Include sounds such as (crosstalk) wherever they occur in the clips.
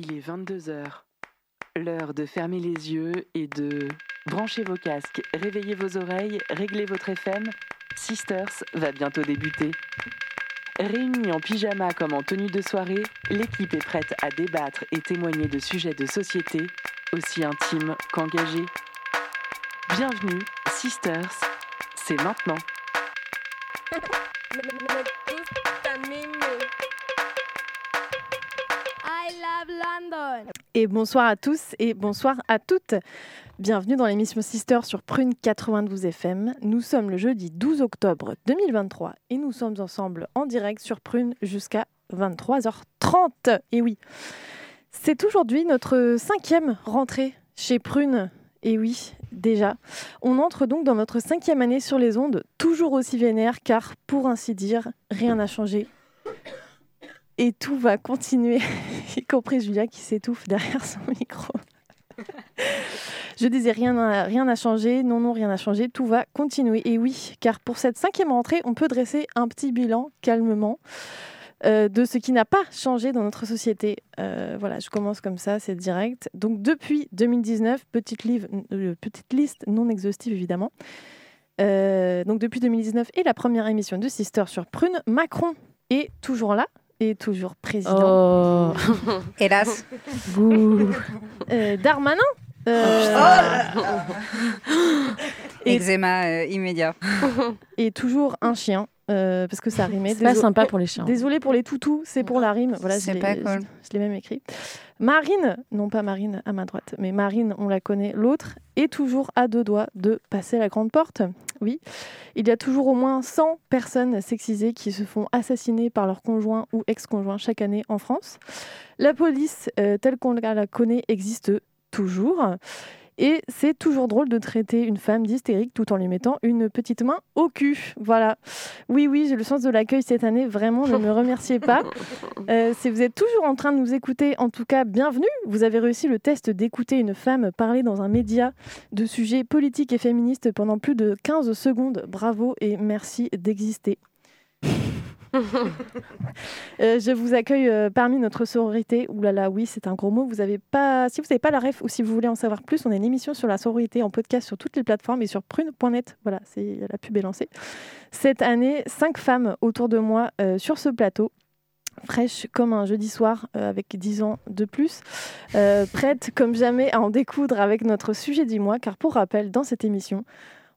Il est 22h. L'heure de fermer les yeux et de brancher vos casques, réveiller vos oreilles, régler votre FM. Sisters va bientôt débuter. Réunis en pyjama comme en tenue de soirée, l'équipe est prête à débattre et témoigner de sujets de société aussi intimes qu'engagés. Bienvenue, Sisters, c'est maintenant. Et bonsoir à tous et bonsoir à toutes. Bienvenue dans l'émission Sister sur Prune 92 FM. Nous sommes le jeudi 12 octobre 2023 et nous sommes ensemble en direct sur Prune jusqu'à 23h30. Et oui, c'est aujourd'hui notre cinquième rentrée chez Prune. Et oui, déjà. On entre donc dans notre cinquième année sur les ondes, toujours aussi vénère, car pour ainsi dire, rien n'a changé. Et tout va continuer, (laughs) y compris Julia qui s'étouffe derrière son (laughs) micro. Je disais rien n'a rien changé, non non rien n'a changé, tout va continuer. Et oui, car pour cette cinquième rentrée, on peut dresser un petit bilan calmement euh, de ce qui n'a pas changé dans notre société. Euh, voilà, je commence comme ça, c'est direct. Donc depuis 2019, petite, euh, petite liste non exhaustive évidemment. Donc depuis 2019 et la première émission de Sister sur Prune, Macron est toujours là et toujours président. Oh, (laughs) Hélas. Euh, Darmanin euh, Et- Eczéma euh, immédiat. et toujours un chien euh, parce que ça (laughs) rimait. c'est pas sympa pour les chiens. Désolé pour les toutous, c'est pour la rime. Voilà, C'est je l'ai même écrit. Marine, non pas Marine à ma droite, mais Marine, on la connaît, l'autre, est toujours à deux doigts de passer la grande porte. Oui, il y a toujours au moins 100 personnes sexisées qui se font assassiner par leur conjoint ou ex-conjoint chaque année en France. La police, euh, telle qu'on la connaît, existe toujours. Et c'est toujours drôle de traiter une femme d'hystérique tout en lui mettant une petite main au cul. Voilà. Oui, oui, j'ai le sens de l'accueil cette année. Vraiment, ne me remerciez pas. (laughs) Euh, si vous êtes toujours en train de nous écouter, en tout cas, bienvenue. Vous avez réussi le test d'écouter une femme parler dans un média de sujets politiques et féministes pendant plus de 15 secondes. Bravo et merci d'exister. (laughs) Euh, je vous accueille euh, parmi notre sororité. Ouh là là, oui, c'est un gros mot. Vous avez pas, si vous n'avez pas la ref ou si vous voulez en savoir plus, on a une émission sur la sororité en podcast sur toutes les plateformes et sur prune.net. Voilà, c'est la pub est lancée. Cette année, cinq femmes autour de moi euh, sur ce plateau. Fraîches comme un jeudi soir avec 10 ans de plus, prêtes comme jamais à en découdre avec notre sujet du mois, car pour rappel, dans cette émission,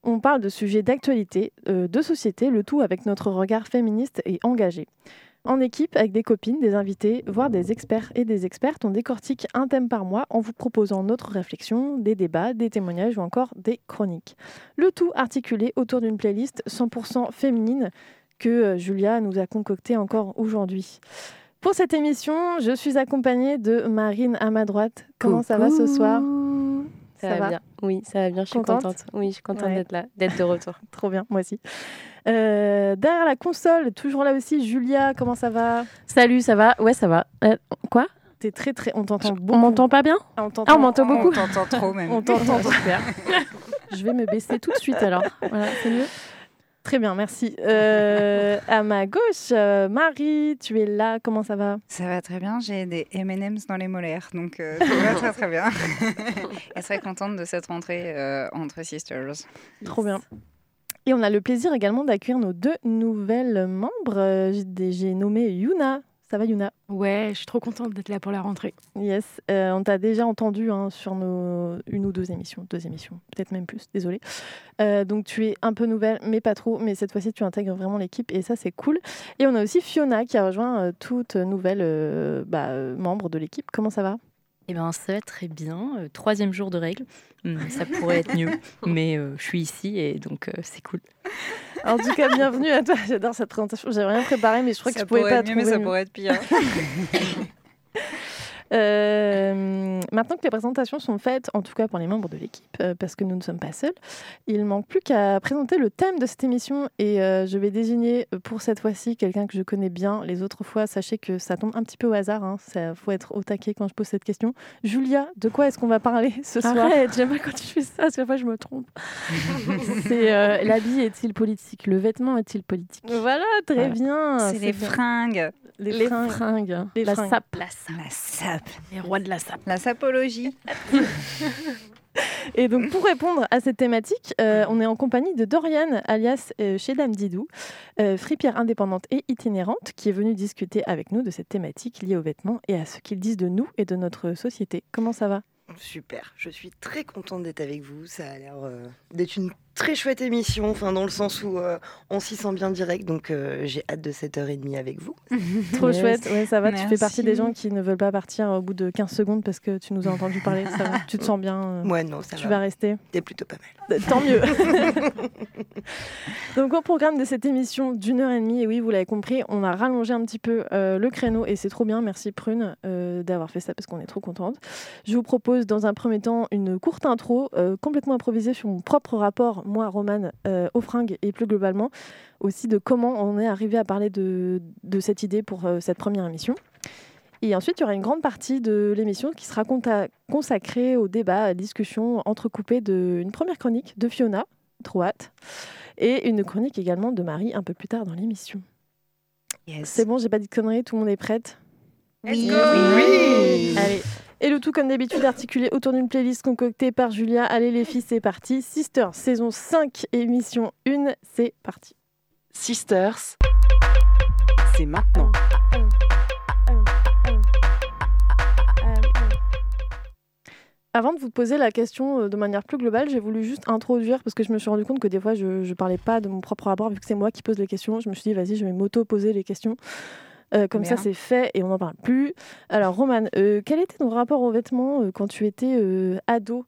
on parle de sujets d'actualité, euh, de société, le tout avec notre regard féministe et engagé. En équipe, avec des copines, des invités, voire des experts et des expertes, on décortique un thème par mois en vous proposant notre réflexion, des débats, des témoignages ou encore des chroniques. Le tout articulé autour d'une playlist 100% féminine que euh, Julia nous a concoctée encore aujourd'hui. Pour cette émission, je suis accompagnée de Marine à ma droite. Comment ça va ce soir? Ça, Ça va, va bien. Oui, ça va bien. Je suis Contente contente. Oui, je suis contente Ouais. d'être là, d'être de retour. (laughs) Trop bien, moi aussi. Euh, derrière la console, toujours là aussi, Julia, comment ça va? Salut, ça va? Ouais, ça va. Euh, quoi? T'es très très, on t'entend On m'entend pas bien? Ah, on Ah, t'entend on m'entend beaucoup On t'entend trop même. On t'entend (laughs) super. (laughs) Je vais me baisser tout de suite alors. Voilà, c'est mieux. Très bien, merci. Euh, à ma gauche, euh, Marie, tu es là. Comment ça va? Ça va très bien, j'ai des M&M's dans les molaires, donc euh, tout va très très bien. (laughs) Elle serait contente de cette rentrée euh, entre sisters. Trop bien. Et on a le plaisir également d'accueillir nos deux nouvelles membres. J'ai nommé Yuna. Ça va, Yuna? Ouais, je suis trop contente d'être là pour la rentrée. Yes, euh, on t'a déjà entendu hein, sur nos une ou deux émissions, deux émissions, peut-être même plus, désolé. Euh, donc tu es un peu nouvelle, mais pas trop, mais cette fois-ci tu intègres vraiment l'équipe et ça c'est cool. Et on a aussi Fiona qui a rejoint euh, toute nouvelle bah, membre de l'équipe. Comment ça va? Eh ben, ça va très bien. Euh, troisième jour de règles. Hum, (laughs) ça pourrait être mieux, mais euh, je suis ici et donc euh, c'est cool. En tout cas, bienvenue à toi. (laughs) J'adore cette présentation. J'avais rien préparé, mais je crois ça que je pouvais pourrait pas être mieux, mais ça mieux. pourrait être pire. (laughs) Euh, maintenant que les présentations sont faites, en tout cas pour les membres de l'équipe, euh, parce que nous ne sommes pas seuls, il manque plus qu'à présenter le thème de cette émission et euh, je vais désigner pour cette fois-ci quelqu'un que je connais bien. Les autres fois, sachez que ça tombe un petit peu au hasard. Il faut être au taquet quand je pose cette question. Julia, de quoi est-ce qu'on va parler ce soir? Arrête, j'aime pas quand tu fais ça, parce que fois je me trompe. (laughs) C'est euh, l'habit est-il politique? Le vêtement est-il politique? Voilà, très Voilà. bien. C'est les fringues. Les Les fringues. fringues, Les la sape. La sape. Sape. Les rois de la sape. La sapologie. (laughs) Et donc, pour répondre à cette thématique, euh, on est en compagnie de Doriane, alias euh, chez Dame Didou, euh, fripière indépendante et itinérante, qui est venue discuter avec nous de cette thématique liée aux vêtements et à ce qu'ils disent de nous et de notre société. Comment ça va? Super, je suis très contente d'être avec vous. Ça a l'air euh, d'être une très chouette émission, enfin dans le sens où euh, on s'y sent bien direct, donc euh, j'ai hâte de cette heure et demie avec vous. (laughs) Trop Yes. chouette, ouais, ça va. Tu fais partie des gens qui ne veulent pas partir au bout de 15 secondes parce que tu nous as entendu parler. Ça va. Tu te sens bien euh, Ouais, non, ça Tu va. vas rester C'était plutôt pas mal. Tant mieux. (laughs) (laughs) Donc au programme de cette émission d'une heure et demie, et oui, vous l'avez compris, on a rallongé un petit peu euh, le créneau et c'est trop bien. Merci Prune euh, d'avoir fait ça parce qu'on est trop contente. Je vous propose dans un premier temps une courte intro euh, complètement improvisée sur mon propre rapport, moi, Romane, euh, aux fringues et plus globalement aussi de comment on est arrivé à parler de, de cette idée pour euh, cette première émission. Et ensuite, il y aura une grande partie de l'émission qui sera consacrée au débat, à la discussion entrecoupée d'une première chronique de Fiona, trop hâte, et une chronique également de Marie un peu plus tard dans l'émission. Yes. C'est bon, j'ai pas dit de conneries, tout le monde est prête? Oui. Oui. Allez. Et le tout, comme d'habitude, articulé autour d'une playlist concoctée par Julia. Allez, les filles, c'est parti. Sister, saison 5, émission 1, c'est parti. Sisters, c'est maintenant. Avant de vous poser la question euh, de manière plus globale, j'ai voulu juste introduire, parce que je me suis rendu compte que des fois, je ne parlais pas de mon propre rapport, vu que c'est moi qui pose les questions. Je me suis dit, vas-y, je vais m'auto-poser les questions. Euh, comme ça, c'est fait et on n'en parle plus. Alors, Romane, euh, quel était ton rapport aux vêtements euh, quand tu étais ado?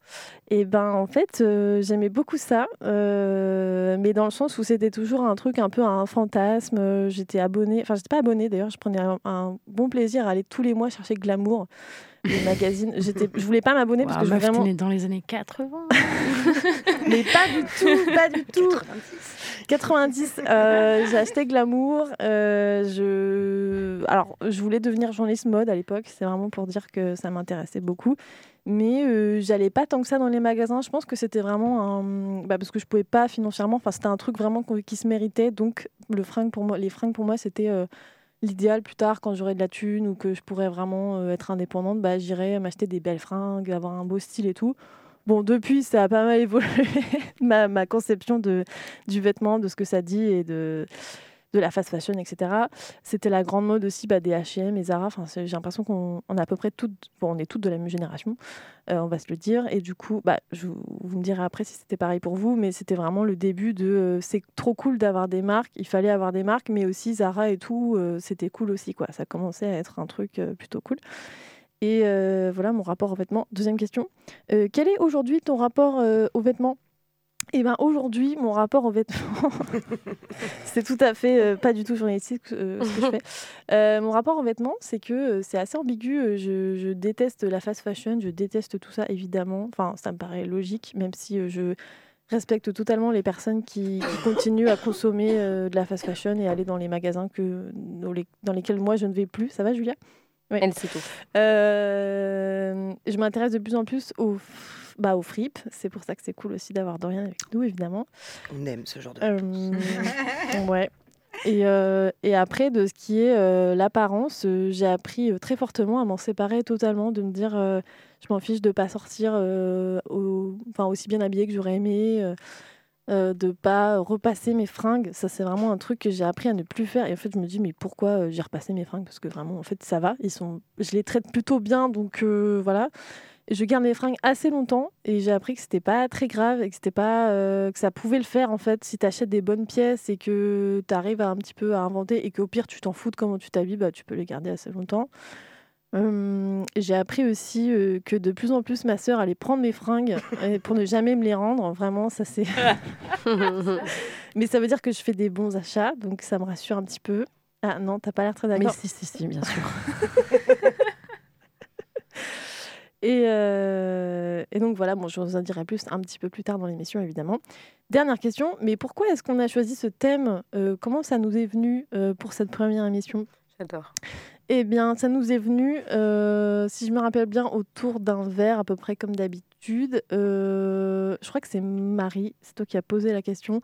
Eh ben, en fait, j'aimais beaucoup ça, mais dans le sens où c'était toujours un truc un peu un fantasme. J'étais abonnée, enfin, j'étais pas abonnée d'ailleurs, je prenais un, un bon plaisir à aller tous les mois chercher Glamour, les magazines. J'étais, je voulais pas m'abonner parce que je meuf, vraiment. t'es née dans les années 80. (laughs) Mais pas du tout, pas du tout. 90, euh, j'ai acheté Glamour. euh. Alors, je voulais devenir journaliste mode à l'époque. C'est vraiment pour dire que ça m'intéressait beaucoup. Mais euh, j'allais pas tant que ça dans les magasins. Je pense que c'était vraiment un... bah, parce que je pouvais pas financièrement. Enfin, c'était un truc vraiment qui se méritait. Donc, le fringue pour moi, les fringues pour moi, c'était l'idéal plus tard quand j'aurais de la thune ou que je pourrais vraiment être indépendante. Bah, j'irais m'acheter des belles fringues, avoir un beau style et tout. Bon, depuis, ça a pas mal évolué, (laughs) ma, conception de, du vêtement, de ce que ça dit et de, de la fast fashion, etc. C'était la grande mode aussi bah, des H&M et Zara. Enfin, j'ai l'impression qu'on on est à peu près toutes, bon, on est toutes de la même génération, euh, on va se le dire. Et du coup, bah, vous me direz après si c'était pareil pour vous, mais c'était vraiment le début de euh, c'est trop cool d'avoir des marques, il fallait avoir des marques, mais aussi Zara et tout, euh, c'était cool aussi. quoi. Ça commençait à être un truc plutôt cool. Et euh, voilà mon rapport aux vêtements. Deuxième question. Euh, quel est aujourd'hui ton rapport euh, aux vêtements? Eh bien aujourd'hui, mon rapport aux vêtements, (laughs) c'est tout à fait euh, pas du tout journalistique ce que je fais. (laughs) Mon rapport aux vêtements, c'est que c'est assez ambigu. Je, je déteste la fast fashion, je déteste tout ça évidemment. Enfin, ça me paraît logique, même si je respecte totalement les personnes qui, qui continuent à consommer euh, de la fast fashion et aller dans les magasins que, dans, les- dans lesquels moi je ne vais plus. Ça va, Julia? Oui. Elle sait tout. Euh, je m'intéresse de plus en plus aux, bah, aux fripes. C'est pour ça que c'est cool aussi d'avoir Dorian avec nous, évidemment. On aime ce genre de. Euh, (laughs) ouais. Et, euh, et après, de ce qui est euh, l'apparence, euh, j'ai appris euh, très fortement à m'en séparer totalement, de me dire euh, je m'en fiche de pas sortir euh, au- enfin, aussi bien habillée que j'aurais aimé, euh, de pas repasser mes fringues. Ça, c'est vraiment un truc que j'ai appris à ne plus faire. Et en fait, je me dis mais pourquoi euh, j'ai repassé mes fringues? Parce que vraiment, en fait, ça va. Ils sont, je les traite plutôt bien, donc euh, voilà. Je garde mes fringues assez longtemps et j'ai appris que c'était pas très grave et que c'était pas euh, que ça pouvait le faire en fait si tu achètes des bonnes pièces et que tu arrives à un petit peu à inventer et qu'au pire tu t'en fous de comment tu t'habilles bah tu peux les garder assez longtemps. J'ai appris aussi euh, que de plus en plus ma sœur allait prendre mes fringues (laughs) euh, pour ne jamais me les rendre. Vraiment, ça c'est. (laughs) Mais ça veut dire que je fais des bons achats, donc ça me rassure un petit peu. Ah non, t'as pas l'air très Mais d'accord. si, si, si, bien sûr. (laughs) Et, euh, et donc voilà, bon, je vous en dirai plus un petit peu plus tard dans l'émission, évidemment. Dernière question, mais pourquoi est-ce qu'on a choisi ce thème Euh, Comment ça nous est venu euh, pour cette première émission? J'adore. Eh bien, ça nous est venu, euh, si je me rappelle bien, autour d'un verre, à peu près comme d'habitude. Euh, je crois que c'est Marie, c'est toi qui as posé la question.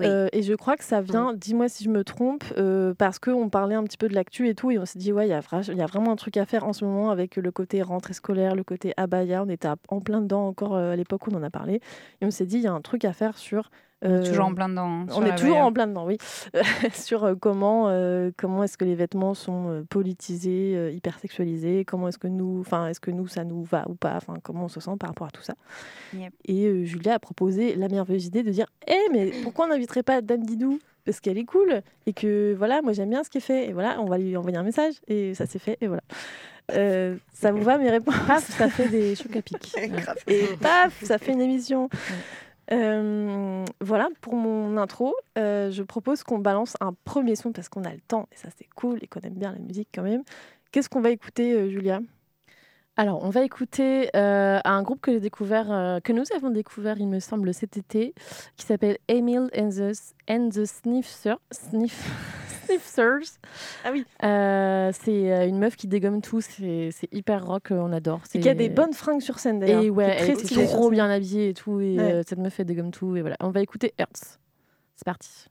Oui. Euh, et je crois que ça vient, dis-moi si je me trompe, euh, parce qu'on parlait un petit peu de l'actu et tout, et on s'est dit, ouais, il y, y a vraiment un truc à faire en ce moment avec le côté rentrée scolaire, le côté abaya. On était en plein dedans encore à l'époque où on en a parlé. Et on s'est dit, il y a un truc à faire sur. On est euh, toujours en plein dedans. hein, on est toujours Baïa. en plein dedans, oui. (laughs) sur euh, comment, euh, comment est-ce que les vêtements sont euh, politisés, euh, hypersexualisés, comment est-ce que nous, enfin, est-ce que nous, ça nous va ou pas, enfin, comment on se sent par rapport à tout ça. Yep. Et euh, Julia a proposé la merveilleuse idée de dire, hé, mais pourquoi on n'inviterait pas Dame Didou? Parce qu'elle est cool et que voilà, moi j'aime bien ce qu'elle fait et voilà, on va lui envoyer un message et ça s'est fait et voilà. Euh, ça vous va mes réponses? Paf, ça fait des chocs à pic. Et paf, ça fait une émission. Euh, voilà pour mon intro. Euh, je propose qu'on balance un premier son parce qu'on a le temps et ça c'est cool et qu'on aime bien la musique quand même. Qu'est-ce qu'on va écouter, euh, Julia? Alors, on va écouter euh, un groupe que j'ai découvert, euh, que nous avons découvert, il me semble, cet été, qui s'appelle Emil and the, and the Sniffers. Sniff, (laughs) Sniffers. Ah oui. Euh, c'est une meuf qui dégomme tout, c'est hyper rock, on adore. Et qui a des bonnes fringues sur scène d'ailleurs. Et ouais, est elle sur trop bien habillée et tout. Et Ouais. cette meuf, elle dégomme tout. Et voilà, on va écouter Hertz. C'est parti.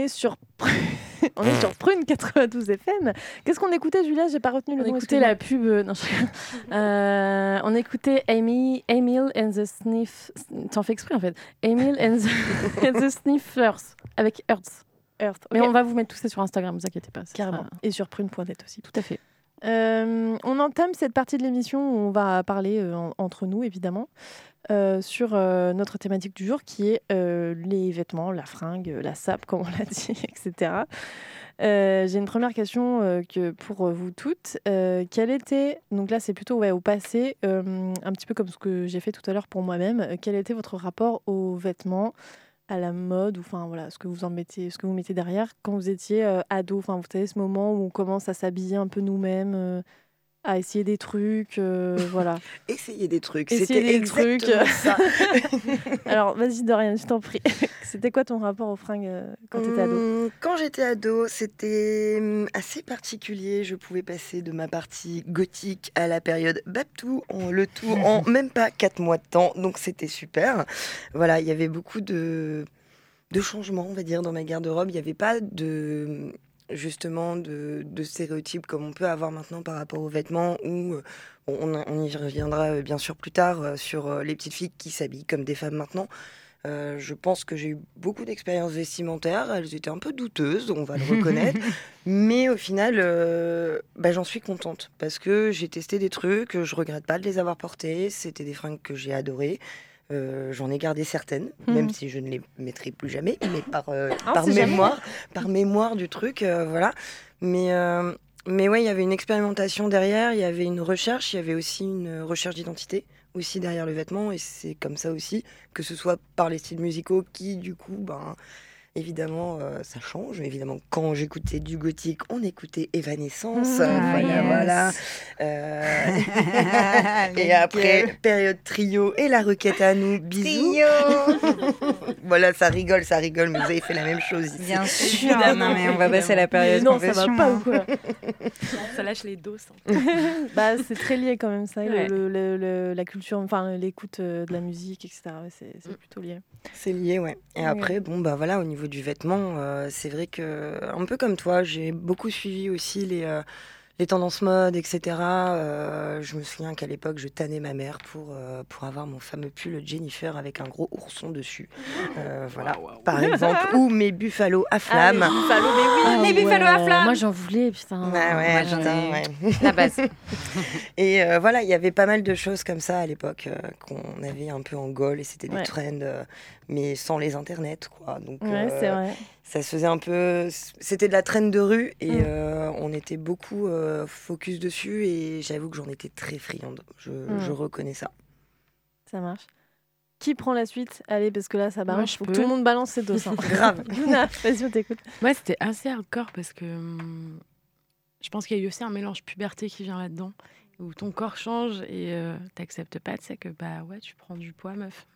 Est sur (laughs) on est sur Prune 92 FM. Qu'est-ce qu'on écoutait, Julia? J'ai pas retenu le On nom. écoutait la pub. euh, non, je- (laughs) Euh, on écoutait Amy, Emil and the Sniff. T'en fais exprès en fait. Emil and the, (laughs) and the Sniffers avec Hertz. Earth. Mais on va vous mettre tout ça sur Instagram, vous inquiétez pas. carrément. sera- Et sur prune.net aussi. Tout à fait. Euh, on entame cette partie de l'émission où on va parler euh, en- entre nous, évidemment, euh, sur euh, notre thématique du jour qui est euh, les vêtements, la fringue, la sape, (laughs) comme on l'a dit, etc. J'ai une première question que pour vous toutes. Quel était, donc là c'est plutôt au passé, un petit peu comme ce que j'ai fait tout à l'heure pour moi-même, quel était votre rapport aux vêtements à la mode ou enfin voilà ce que vous en mettez ce que vous mettez derrière quand vous étiez ado? Enfin vous savez ce moment où on commence à s'habiller un peu nous-mêmes à essayer des trucs, euh, (laughs) voilà. Essayer des trucs. Essayer C'était des trucs. ça. (laughs) Alors, vas-y, Dorian, je t'en prie. (laughs) C'était quoi ton rapport aux fringues euh, quand t'étais ado Hum, Quand j'étais ado, c'était hum, assez particulier. Je pouvais passer de ma partie gothique à la période Baptou, en le tout en même pas quatre mois de temps. Donc c'était super. Voilà, il y avait beaucoup de, de changements, on va dire, dans ma garde-robe. Il n'y avait pas de justement de, de stéréotypes comme on peut avoir maintenant par rapport aux vêtements où euh, on, on y reviendra euh, bien sûr plus tard euh, sur les petites filles qui s'habillent comme des femmes maintenant. Euh, je pense que j'ai eu beaucoup d'expériences vestimentaires. Elles étaient un peu douteuses, on va le reconnaître. (laughs) Mais au final, euh, bah, j'en suis contente parce que j'ai testé des trucs. Je regrette pas de les avoir portés. C'était des fringues que j'ai adorées. Euh, J'en ai gardé certaines, Mhm. même si je ne les mettrai plus jamais, mais par, euh, Ah, par c'est jamais. mémoire, par mémoire du truc, euh, voilà. Mais mais ouais, il y avait une expérimentation derrière, il y avait une recherche, il y avait aussi une recherche d'identité aussi derrière le vêtement, et c'est comme ça aussi que ce soit par les styles musicaux qui, du coup, ben, évidemment, euh, ça change. Évidemment, quand j'écoutais du gothique, on écoutait Evanescence. Mmh. euh, Ah, voilà, yes. voilà. (laughs) Euh, (laughs) et après, période trio et la requête à nous. Bisous. (laughs) voilà, ça rigole, ça rigole, mais vous avez fait la même chose ici. Bien sûr. non, mais on va passer la période non, ça va pas hein. ou quoi Ça lâche les doses. Bah, c'est très lié quand même, ça, le- Ouais. le- le- le- la culture, enfin l'écoute de la musique, etc. C'est Mm. plutôt lié. C'est lié, ouais. Et Ouais. après, bon, bah voilà, au niveau du vêtement, euh, c'est vrai que, un peu comme toi, j'ai beaucoup suivi aussi les, euh, les tendances mode, etc. Euh, je me souviens qu'à l'époque, je tannais ma mère pour, euh, pour avoir mon fameux pull Jennifer avec un gros ourson dessus. Euh, voilà, par exemple. (laughs) Ou mes buffalo à flamme. Ah les Buffalo à ouais, flamme. Moi, j'en voulais, putain. Ah ouais, Moi, j'en putain, ai- ouais. La base. (laughs) (laughs) Et euh, voilà, il y avait pas mal de choses comme ça à l'époque euh, qu'on avait un peu en gaule et c'était des Ouais. trends, euh, mais sans les internets, quoi. Donc, Ouais, c'est euh, vrai. ça se faisait un peu. C'était de la traîne de rue et Mm. euh, on était beaucoup euh, focus dessus et j'avoue que j'en étais très friande. Je, Mm. je reconnais ça. Ça marche. Qui prend la suite? Allez, parce que là, ça je Faut que tout le monde balance ses dos. hein. (laughs) Grave. (laughs) Luna, vas-y, on t'écoute. Moi, c'était assez hardcore parce que hum, je pense qu'il y a eu aussi un mélange puberté qui vient là-dedans, où ton corps change et euh, t'acceptes pas, tu sais que bah ouais, tu prends du poids, meuf.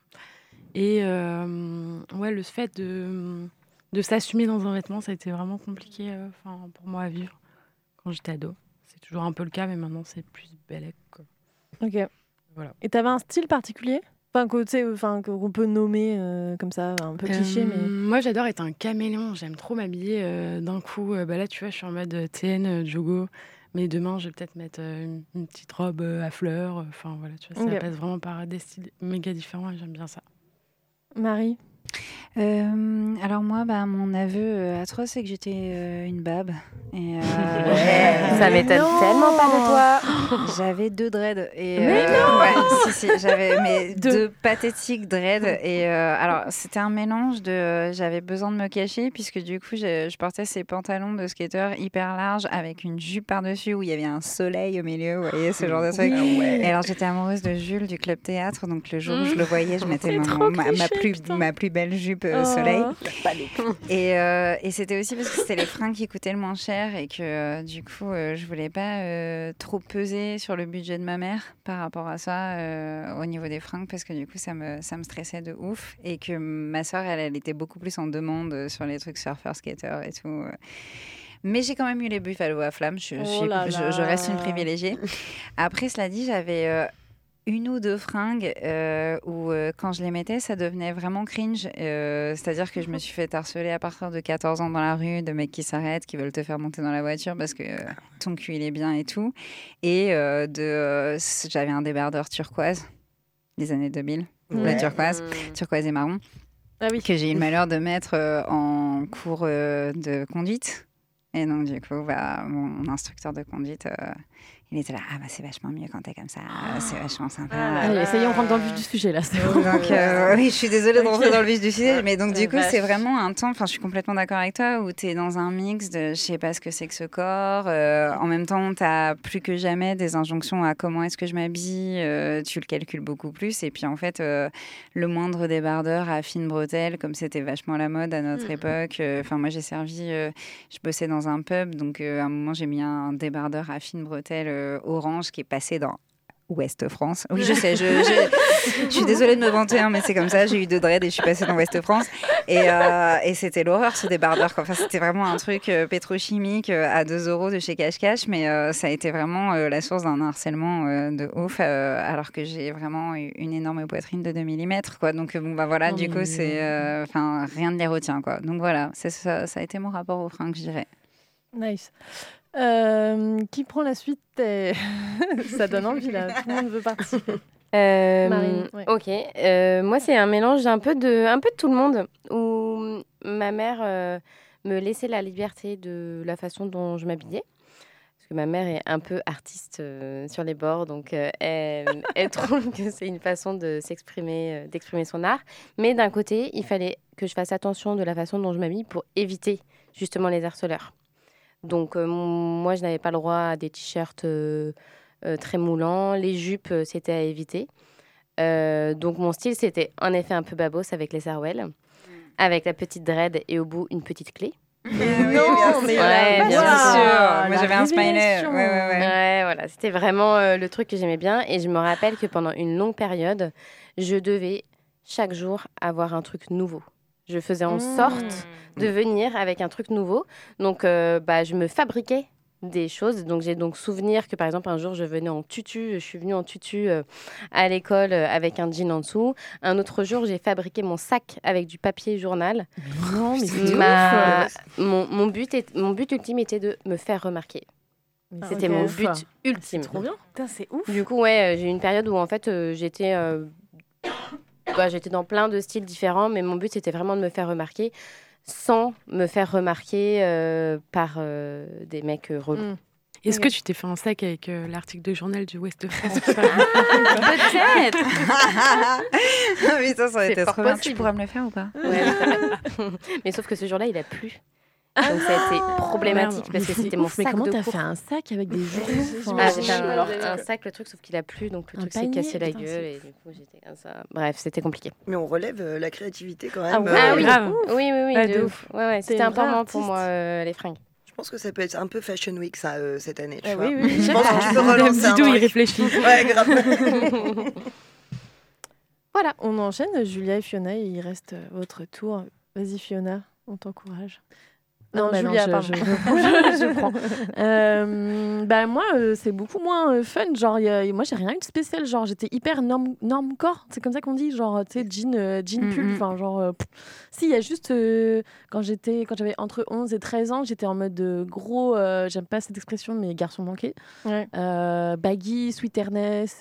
Et euh, ouais, le fait de, de s'assumer dans un vêtement, ça a été vraiment compliqué euh, pour moi à vivre quand j'étais ado. C'est toujours un peu le cas, mais maintenant c'est plus bellec. quoi. Ok. Voilà. Et t'avais un style particulier? Enfin, qu'on peut nommer euh, comme ça, un peu cliché, Euh, mais. Moi, j'adore être un caméléon. J'aime trop m'habiller d'un coup. Bah là, tu vois, je suis en mode TN, Jogo. Mais demain, je vais peut-être mettre une, petite robe à fleurs. Enfin, voilà, tu vois, ça passe vraiment par des styles méga différents et j'aime bien ça. Marie Euh, alors moi, bah, mon aveu euh, atroce, c'est que j'étais euh, une babe. Et, euh, (laughs) Ça m'étonne non. tellement pas de toi. (gasps) J'avais deux dreads. Et, Mais euh, ouais, si, si, j'avais mes (laughs) Deux. deux. pathétiques dreads. Et euh, alors, c'était un mélange de. euh, j'avais besoin de me cacher, puisque du coup, je, je portais ces pantalons de skater hyper larges avec une jupe par-dessus où il y avait un soleil au milieu. Vous voyez, ce genre de (gasps) truc. Et alors, j'étais amoureuse de Jules du Club Théâtre. Donc, le jour où je (gasps) le voyais, je mettais mon- ma, plus, putain. ma plus belle jupe euh, Oh. soleil. Et, euh, et c'était aussi parce que c'était les fringues qui coûtaient le moins cher et que euh, du coup, euh, je voulais pas euh, trop peser sur le budget de ma mère par rapport à ça euh, au niveau des fringues parce que du coup, ça me, ça me stressait de ouf et que ma soeur, elle, elle était beaucoup plus en demande euh, sur les trucs surfer, skater et tout. euh. Mais j'ai quand même eu les buffalo à flamme. Je, Oh suis- là je- je reste une privilégiée. Après, cela dit, j'avais euh, une ou deux fringues euh, où, euh, quand je les mettais, ça devenait vraiment cringe. Euh, C'est-à-dire que je me (laughs) suis fait harceler à partir de 14 ans dans la rue, de mecs qui s'arrêtent, qui veulent te faire monter dans la voiture parce que ton cul, il est bien et tout. Et de, j'avais un débardeur turquoise des années 2000, la Ouais. turquoise, turquoise et marron, Ah oui. que j'ai eu le malheur de mettre en cours de conduite. Et donc, du coup, bah, mon instructeur de conduite, euh, il était là, ah bah c'est vachement mieux quand t'es comme ça, c'est vachement sympa. Ah là Allez, ça y est, on rentre dans le vif du sujet là. bon. Donc, euh, (laughs) oui, je suis désolée de rentrer dans le vif du sujet, mais donc du coup, c'est vraiment un temps, enfin, je suis complètement d'accord avec toi, où tu es dans un mix de je sais pas ce que c'est que ce corps. euh, en même temps, tu as plus que jamais des injonctions à comment est-ce que je m'habille, euh, tu le calcules beaucoup plus. Et puis en fait, euh, le moindre débardeur à fine bretelle, comme c'était vachement la mode à notre époque. euh, Enfin, moi, j'ai servi, euh, je bossais dans un pub, donc euh, à un moment, j'ai mis un débardeur à fine bretelle orange qui est passé dans Ouest France. Oui, je sais, je, je- je suis désolée de me vanter, hein, mais c'est comme ça. J'ai eu deux dreads et je suis passée dans Ouest France. Et, euh, et c'était l'horreur ce débardeur. Enfin, c'était vraiment un truc euh, pétrochimique euh, à 2 euros de chez Cash Cash, mais euh, ça a été vraiment euh, la source d'un harcèlement euh, de ouf, euh, alors que j'ai vraiment eu une énorme poitrine de 2 mm. Quoi. Donc, euh, bon, bah voilà, Oh, du coup, c'est. euh, Enfin, rien ne les retient. Quoi. Donc voilà, ça a été mon rapport aux fringues, je dirais. Nice. Euh, qui prend la suite (laughs) Ça donne envie là, tout le monde veut participer. (laughs) Euh, Marine, ouais. Ok. Euh, moi, c'est un mélange un peu de, un peu de tout le monde. Où ma mère me laissait la liberté de la façon dont je m'habillais. Parce que ma mère est un peu artiste sur les bords, donc elle, (laughs) elle trouve que c'est une façon de s'exprimer, d'exprimer son art. Mais d'un côté, il fallait que je fasse attention de la façon dont je m'habille pour éviter justement les harceleurs. Donc euh, moi, je n'avais pas le droit à des t-shirts euh, euh, très moulants. Les jupes, euh, c'était à éviter. Euh, donc mon style, c'était en effet un peu babos avec les sarouels, avec la petite dread et au bout une petite clé. non, mais Ouais, la bien sûr. Moi, j'avais un smiley. révélation. Ouais, ouais, ouais. Ouais, voilà, c'était vraiment euh, le truc que j'aimais bien. Et je me rappelle que pendant une longue période, je devais chaque jour avoir un truc nouveau. Je faisais en Mmh. sorte de venir avec un truc nouveau. Donc, euh, bah, je me fabriquais des choses. Donc, j'ai donc souvenir que, par exemple, un jour, je venais en tutu. Je suis venue en tutu euh, à l'école euh, avec un jean en dessous. Un autre jour, j'ai fabriqué mon sac avec du papier journal. Non, mais c'est Ma- mon, mon, but est, mon but ultime était de me faire remarquer. C'était mon but ultime. Trop bien. C'est ouf. Du coup, ouais, j'ai eu une période où en fait euh, j'étais bah, j'étais dans plein de styles différents, mais mon but c'était vraiment de me faire remarquer sans me faire remarquer euh, par euh, des mecs euh, relous. Mm. Est-ce que tu t'es fait un sac avec euh, l'article de journal du Ouest France? (laughs) Peut-être (laughs) Putain, ça aurait C'est été trop bien. Tu pourras me le faire ou pas? Ouais. (laughs) Mais sauf que ce jour-là, il a plu. Donc ça a été problématique parce que c'était mon ouf, mais sac comment t'as fait un sac avec des (laughs) journaux Ah, c'est j'ai un, sac, le truc, sauf qu'il a plu, donc le truc s'est cassé la gueule c'est et du coup j'étais comme ça. Bref, c'était compliqué. Mais on relève euh, la créativité quand Ah même. Ah oui, oui, oui, de de ouf. Ouais, ouais, T'es c'était important pour moi euh, les fringues. Je pense que ça peut être un peu Fashion Week ça euh, cette année. Tu Ah vois. oui, oui, Je pense que tu peux (laughs) relancer un il réfléchit. (laughs) Ouais, grave. Voilà, on enchaîne. Julia et Fiona, il reste votre tour. Vas-y, Fiona, on t'encourage. Non, bah Julia, je- pardon. je- je, je prends. Euh, bah, moi, euh, c'est beaucoup moins euh, fun. Genre, y a- moi, j'ai rien eu de spécial. Genre, j'étais hyper norm, normcore. C'est comme ça qu'on dit. Genre, tu sais, jean, euh, jean pull. Enfin, genre, pff. si, il y a juste quand j'étais, quand j'avais entre 11 et 13 ans, j'étais en mode de gros, j'aime pas cette expression, mais garçon manqué. Ouais. Baggy,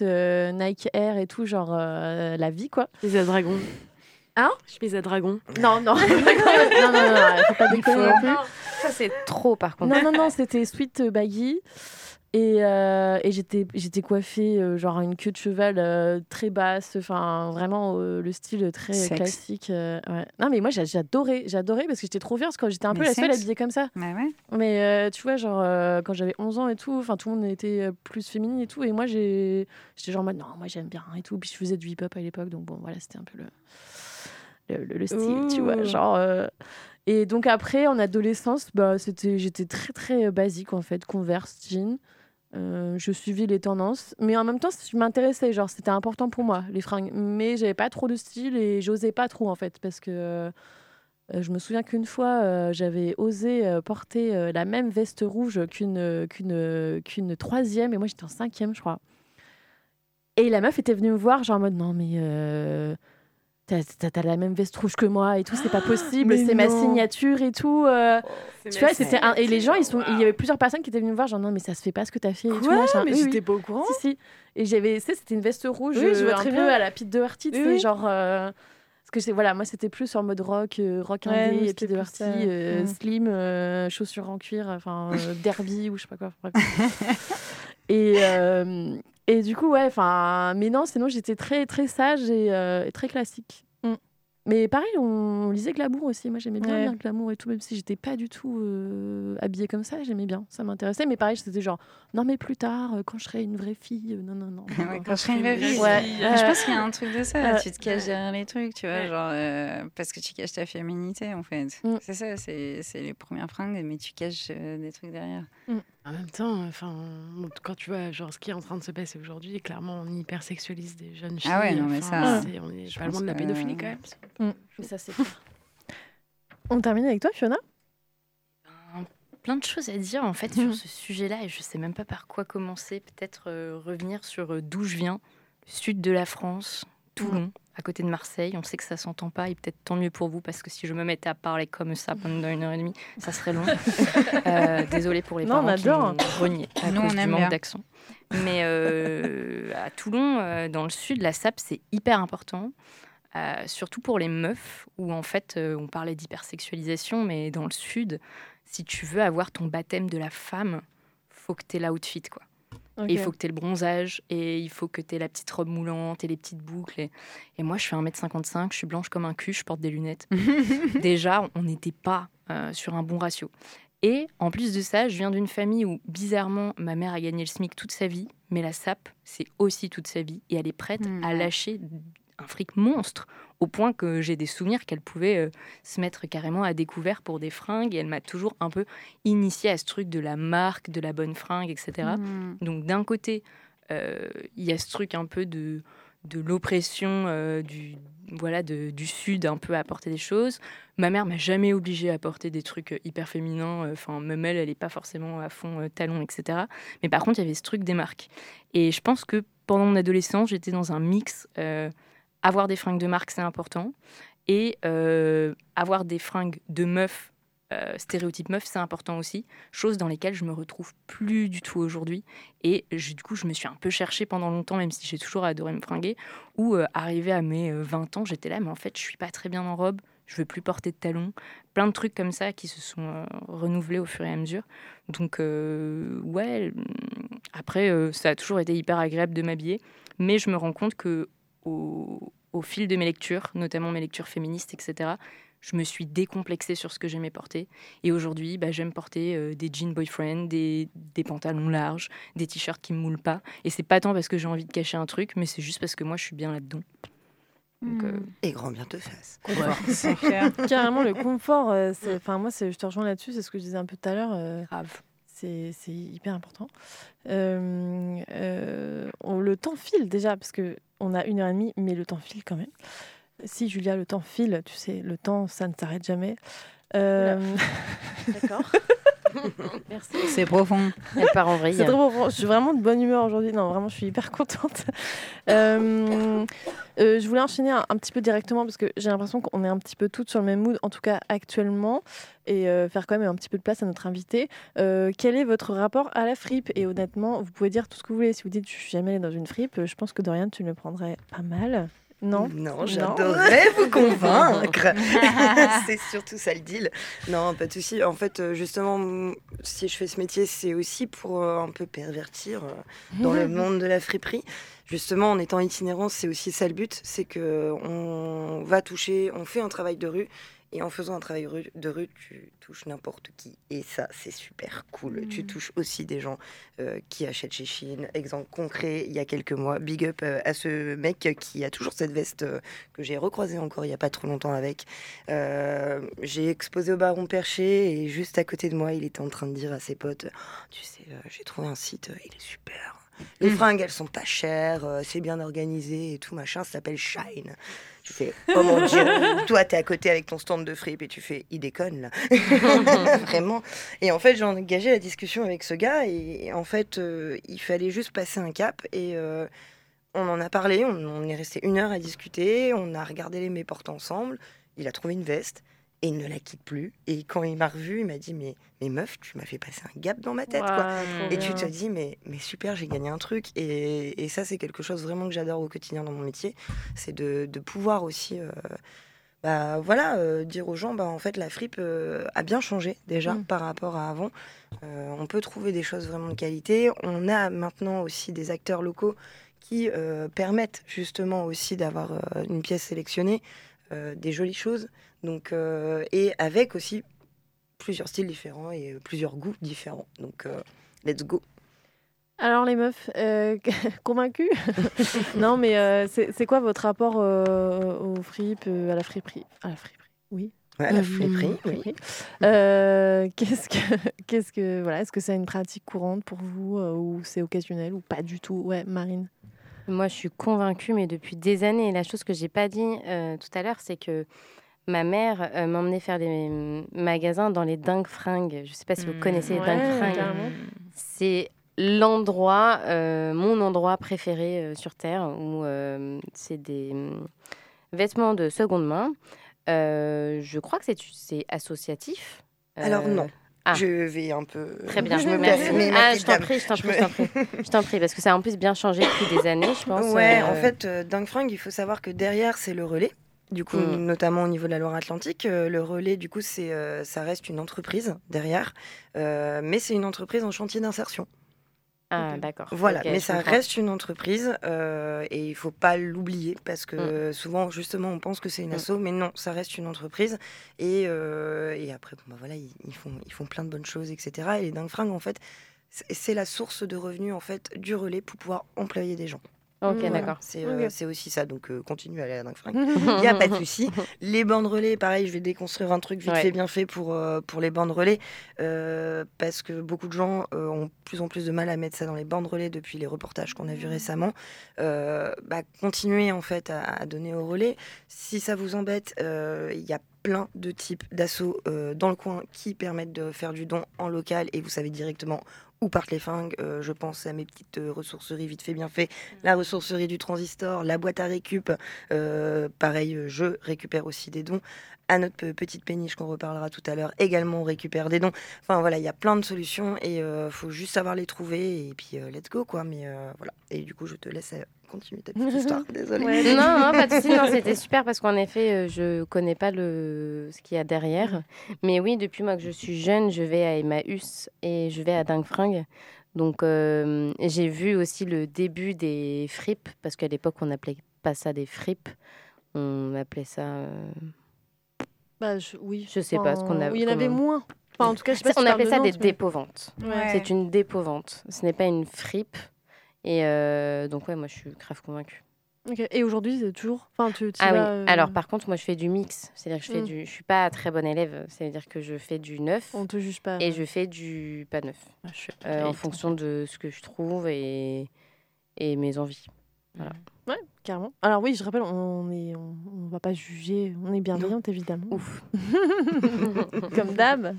euh, Nike Air et tout. Genre, la vie, quoi. Je pèse à dragon. Hein? Je pèse à dragon. Non, non. (laughs) non, non, non, non, faut pas déconner non plus. Ça, c'est trop par contre. Non, non, non, c'était sweet euh, baggy. Et, euh, et j'étais, j'étais coiffée, euh, genre une queue de cheval euh, très basse, enfin vraiment euh, le style très Sexe. classique. euh, ouais. Non, mais moi j'a- j'adorais, j'adorais parce que j'étais trop fière parce que j'étais un peu Mais la seule habillée comme ça. Ouais, ouais. Mais euh, tu vois, genre euh, quand j'avais 11 ans et tout, enfin tout le monde était plus féminine et tout. Et moi j'ai, j'étais genre en mode non, moi j'aime bien et tout. Puis je faisais du hip-hop à l'époque, donc bon, voilà, c'était un peu le, le, le- le style, tu vois. Ouh. Genre. euh, et donc après, en adolescence, bah, c'était, j'étais très très euh, basique en fait, Converse, jean. Euh, je suivais les tendances, mais en même temps, je m'intéressais, genre c'était important pour moi les fringues, mais j'avais pas trop de style et j'osais pas trop en fait parce que euh, je me souviens qu'une fois euh, j'avais osé porter la même veste rouge qu'une qu'une qu'une troisième et moi j'étais en cinquième je crois. Et la meuf était venue me voir genre en mode non mais t'as t'as- t'as la même veste rouge que moi et tout c'est pas (gasps) possible c'est ma signature et tout. euh, tu vois, c'était un... et les gens, ils sont, il y avait plusieurs personnes qui étaient venues me voir, genre non, mais ça se fait pas ce que t'as fait. et tout, Quoi? machin. Mais Oui, oui. j'étais pas au courant. Si, si. Et j'avais, c'était une veste rouge, Oui, je vois euh, très un bien. peu à la Pete Doherty, tu sais, oui. genre. euh, Parce que c'est voilà, moi c'était plus en mode rock, euh, rock Ouais, indé, nous, Pete Doherty, ça. euh, Mm. slim, euh, chaussures en cuir, enfin euh, (laughs) derby ou je sais pas quoi. bref. et euh, et du coup ouais, enfin, mais non, sinon j'étais très très sage et, euh, et très classique. Mm. Mais pareil, on lisait Glamour aussi. Moi, j'aimais bien Ouais. lire Glamour et tout, même si j'étais pas du tout euh, habillée comme ça, j'aimais bien, ça m'intéressait. Mais pareil, c'était genre, non, mais plus tard, euh, quand je serai une vraie fille, non, non, non. (laughs) Ouais, quand je serai une vraie fille. Ouais. Je pense qu'il y a un truc de ça. Euh, tu te caches derrière les trucs, tu vois, genre euh, parce que tu caches ta féminité en fait. Mm. C'est ça, c'est c'est les premières fringues, mais tu caches euh, des trucs derrière. En même temps, enfin, quand tu vois genre, ce qui est en train de se passer aujourd'hui, clairement, on hypersexualise des jeunes filles. Ah ouais, non, mais ça, c'est- on est pas loin de la que- pédophilie quand même. Mais ça, c'est. (laughs) On termine avec toi, Fiona Ben, plein de choses à dire en fait sur ce sujet-là et je sais même pas par quoi commencer. Peut-être euh, revenir sur euh, d'où je viens, sud de la France, Toulon, à côté de Marseille. On sait que ça s'entend pas et peut-être tant mieux pour vous parce que si je me mettais à parler comme ça pendant une heure et demie, ça serait long. (laughs) Euh, Désolée pour les Non, on parents qui adore. m'ont renié à Nous, cause on du manque d'accent. Mais euh, à Toulon, euh, dans le sud, la SAP, c'est hyper important. Euh, surtout pour les meufs, où en fait euh, on parlait d'hypersexualisation, mais dans le sud, si tu veux avoir ton baptême de la femme, faut que tu aies l'outfit, quoi. Et il faut que tu aies le bronzage, et il faut que tu aies la petite robe moulante et les petites boucles. Et, et moi, je fais 1m55, je suis blanche comme un cul, je porte des lunettes. (laughs) Déjà, on n'était pas euh, sur un bon ratio. Et en plus de ça, je viens d'une famille où, bizarrement, ma mère a gagné le SMIC toute sa vie, mais la SAP, c'est aussi toute sa vie. Et elle est prête Hmm, à lâcher un fric monstre, au point que j'ai des souvenirs qu'elle pouvait euh, se mettre carrément à découvert pour des fringues. Et elle m'a toujours un peu initiée à ce truc de la marque, de la bonne fringue, etc. Mm. Donc d'un côté, euh, il y a ce truc un peu de, de l'oppression euh, du, voilà, de- du Sud, un peu à apporter des choses. Ma mère m'a jamais obligée à porter des trucs hyper féminins. Enfin, même elle, elle n'est pas forcément à fond euh, talon, etc. Mais par contre, il y avait ce truc des marques. Et je pense que pendant mon adolescence, j'étais dans un mix. Euh, avoir des fringues de marque, c'est important. Et euh, avoir des fringues de meuf, euh, stéréotype meuf, c'est important aussi. Chose dans lesquelles je me retrouve plus du tout aujourd'hui. Et du coup, je me suis un peu cherchée pendant longtemps, même si j'ai toujours adoré me fringuer. Ou euh, arrivé à mes euh, 20 ans, j'étais là, mais en fait, je suis pas très bien en robe. Je veux plus porter de talons. Plein de trucs comme ça qui se sont euh, renouvelés au fur et à mesure. Donc, euh, ouais. Après, euh, ça a toujours été hyper agréable de m'habiller. Mais je me rends compte que au, au fil de mes lectures, notamment mes lectures féministes, etc., je me suis décomplexée sur ce que j'aimais porter. Et aujourd'hui, bah, j'aime porter euh, des jeans boyfriend, des, des pantalons larges, des t-shirts qui me moulent pas. Et c'est pas tant parce que j'ai envie de cacher un truc, mais c'est juste parce que moi, je suis bien là-dedans. Donc, euh, Et grand bien te fasse. (laughs) C'est clair. (laughs) Carrément, le confort, euh, enfin moi, c'est- je te rejoins là-dessus, c'est ce que je disais un peu tout à l'heure. euh, grave. c'est c'est hyper important. Euh, euh, on- le temps file déjà, parce que on a une heure et demie, mais le temps file quand même. Si Julia, le temps file, tu sais, le temps, ça ne s'arrête jamais. Euh, (laughs) D'accord. (laughs) Merci. C'est profond. Elle part en vrille. C'est trop. Je suis vraiment de bonne humeur aujourd'hui. Non, vraiment, je suis hyper contente. Euh, euh, je voulais enchaîner un, un petit peu directement parce que j'ai l'impression qu'on est un petit peu toutes sur le même mood, en tout cas actuellement, et euh, faire quand même un petit peu de place à notre invité. Euh, quel est votre rapport à la fripe? Et honnêtement, vous pouvez dire tout ce que vous voulez. Si vous dites je suis jamais allée dans une fripe, je pense que Dorian, tu le prendrais pas mal. Non Non, j'adorerais vous convaincre. (laughs) (laughs) c'est surtout ça le deal. Non, pas de souci. En fait, euh, justement, si je fais ce métier, c'est aussi pour euh, un peu pervertir euh, dans le (laughs) monde de la friperie. Justement, en étant itinérant, c'est aussi ça le but, c'est que on va toucher, on fait un travail de rue. Et en faisant un travail de rue, tu touches n'importe qui. Et ça, c'est super cool. Tu touches aussi des gens euh, qui achètent chez Chine. Exemple concret, il y a quelques mois, big up euh, à ce mec qui a toujours cette veste euh, que j'ai recroisée encore il n'y a pas trop longtemps avec. J'ai exposé au Baron Perché et juste à côté de moi, il était en train de dire à ses potes Tu sais, j'ai trouvé un site, il est super. Les fringues, elles sont pas chères, euh, c'est bien organisé et tout machin, ça s'appelle Shine. Tu fais, (laughs) oh mon dieu, toi t'es à côté avec ton stand de fripe et tu fais, il déconne là. (laughs) (laughs) Vraiment. Et en fait, j'ai engagé la discussion avec ce gars et, en fait, euh, il fallait juste passer un cap et euh, on en a parlé, on, on est resté une heure à discuter, on a regardé les mes portes ensemble, il a trouvé une veste et il ne la quitte plus. Et quand il m'a revu, il m'a dit, mais, mais meuf, tu m'as fait passer un gap dans ma tête. quoi. Et tu te dis, mais, mais super, j'ai gagné un truc. Et, et ça, c'est quelque chose vraiment que j'adore au quotidien dans mon métier. C'est de, de pouvoir aussi, euh, bah, voilà, euh, dire aux gens, bah, en fait, la fripe euh, a bien changé déjà Mm. par rapport à avant. On peut trouver des choses vraiment de qualité. On a maintenant aussi des acteurs locaux qui permettent justement aussi d'avoir une pièce sélectionnée, des jolies choses. Donc, euh, et avec aussi plusieurs styles différents et euh, plusieurs goûts différents. Donc, euh, let's go. Alors les meufs, euh, (laughs) convaincues? (laughs) Non, mais euh, c'est quoi votre rapport euh, aux fripes, euh, à la friperie? À la friperie, oui. Ouais, la friperie, oui. Euh, (laughs) qu'est-ce que, qu'est-ce que, voilà, est-ce que c'est une pratique courante pour vous euh, ou c'est occasionnel ou pas du tout? Ouais, Marine. Moi, je suis convaincue, mais depuis des années. La chose que j'ai pas dit euh, tout à l'heure, c'est que ma mère euh, m'emmenait faire des magasins dans les dingues fringues. Je sais pas si vous Mm. connaissez les Ouais, dingues fringues. C'est l'endroit, euh, mon endroit préféré euh, sur Terre, où euh, c'est des mm, vêtements de seconde main. Euh, je crois que c'est associatif. Alors, non. ah. Je vais un peu. Très bien, Je me merci. permets, Ah, je t'en prie, je t'en prie, je t'en prie. Je t'en prie, parce que ça a en plus bien changé depuis des années, je pense. Ouais, euh, en fait, euh, Dingue Fringue, il faut savoir que derrière, c'est le relais. Du coup, Mm. notamment au niveau de la Loire-Atlantique, euh, le relais, du coup, c'est, euh, ça reste une entreprise derrière, euh, mais c'est une entreprise en chantier d'insertion. Ah, d'accord. Voilà, mais ça comprends. reste une entreprise euh, et il faut pas l'oublier parce que souvent, justement, on pense que c'est une Mm. asso, mais non, ça reste une entreprise. Et, euh, et après, bon, bah, voilà, ils, ils font, ils font plein de bonnes choses, etc. Et les dingues fringues, en fait, c'est c'est la source de revenus en fait du relais pour pouvoir employer des gens. Ok, Voilà, d'accord. C'est euh, Ok. c'est aussi ça, donc euh, continue à aller à la dingue fringue. (laughs) Il n'y a pas de souci. Les bandes relais, pareil, je vais déconstruire un truc vite Ouais. fait, bien fait pour, euh, pour les bandes relais. euh, parce que beaucoup de gens euh, ont de plus en plus de mal à mettre ça dans les bandes relais depuis les reportages qu'on a vus récemment. Euh, bah, continuez en fait à, à donner au relais. Si ça vous embête, euh, il y a plein de types d'assauts euh, dans le coin qui permettent de faire du don en local et vous savez directement où partent les fringues. Euh, je pense à mes petites euh, ressourceries vite fait, bien fait. La ressourcerie du transistor, la boîte à récup. Euh, pareil, euh, je récupère aussi des dons. À notre pe- petite péniche qu'on reparlera tout à l'heure, également on récupère des dons. Enfin voilà, il y a plein de solutions et il faut juste savoir les trouver et puis let's go quoi. Mais voilà. Et du coup, je te laisse continuer ta petite histoire. (laughs) Désolée. non, non, pas de souci. Non, (laughs) c'était super parce qu'en effet, je connais pas le ce qu'il y a derrière. Mais oui, depuis moi que je suis jeune, je vais à Emmaüs et je vais à Dingue Fringue. Donc, euh, j'ai vu aussi le début des fripes parce qu'à l'époque, on n'appelait pas ça des fripes. On appelait ça. euh, Bah, je, oui. Je sais pas ce qu'on a- Oui, il y en avait comment- moins. Enfin, en tout cas, je sais pas on si appelait ça de des mais- dépôt-ventes. Ouais. C'est une dépôt-vente. Ce n'est pas une fripe. Et euh, donc, ouais, moi, je suis grave convaincue. Et aujourd'hui, c'est toujours. Enfin, tu. tu Ah oui. euh, Alors, par contre, moi, je fais du mix. C'est-à-dire que je fais Mm. du. Je suis pas très bonne élève. C'est-à-dire que je fais du neuf On te juge pas. et je fais du pas neuf. Ah, je suis euh, en fonction de ce que je trouve et, et mes envies. Carrément. Alors oui, je rappelle, on est, on, on va pas juger, on est bienveillante évidemment. Ouf. (laughs) Comme d'hab.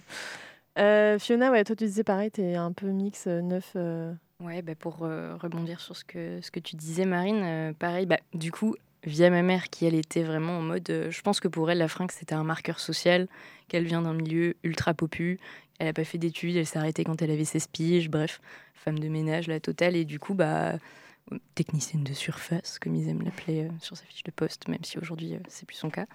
Euh, Fiona, ouais, toi tu disais pareil, t'es un peu mix neuf. euh, Ouais, bah pour euh, rebondir sur ce que, ce que tu disais, Marine, euh, pareil, bah, du coup, via ma mère, qui elle était vraiment en mode. euh, je pense que pour elle, la fringue, c'était un marqueur social, qu'elle vient d'un milieu ultra popu. Elle n'a pas fait d'études, elle s'est arrêtée quand elle avait 16 piges, bref, femme de ménage, la totale. Et du coup, bah, technicienne de surface, comme ils aiment l'appeler euh, sur sa fiche de poste, même si aujourd'hui, euh, c'est plus son cas.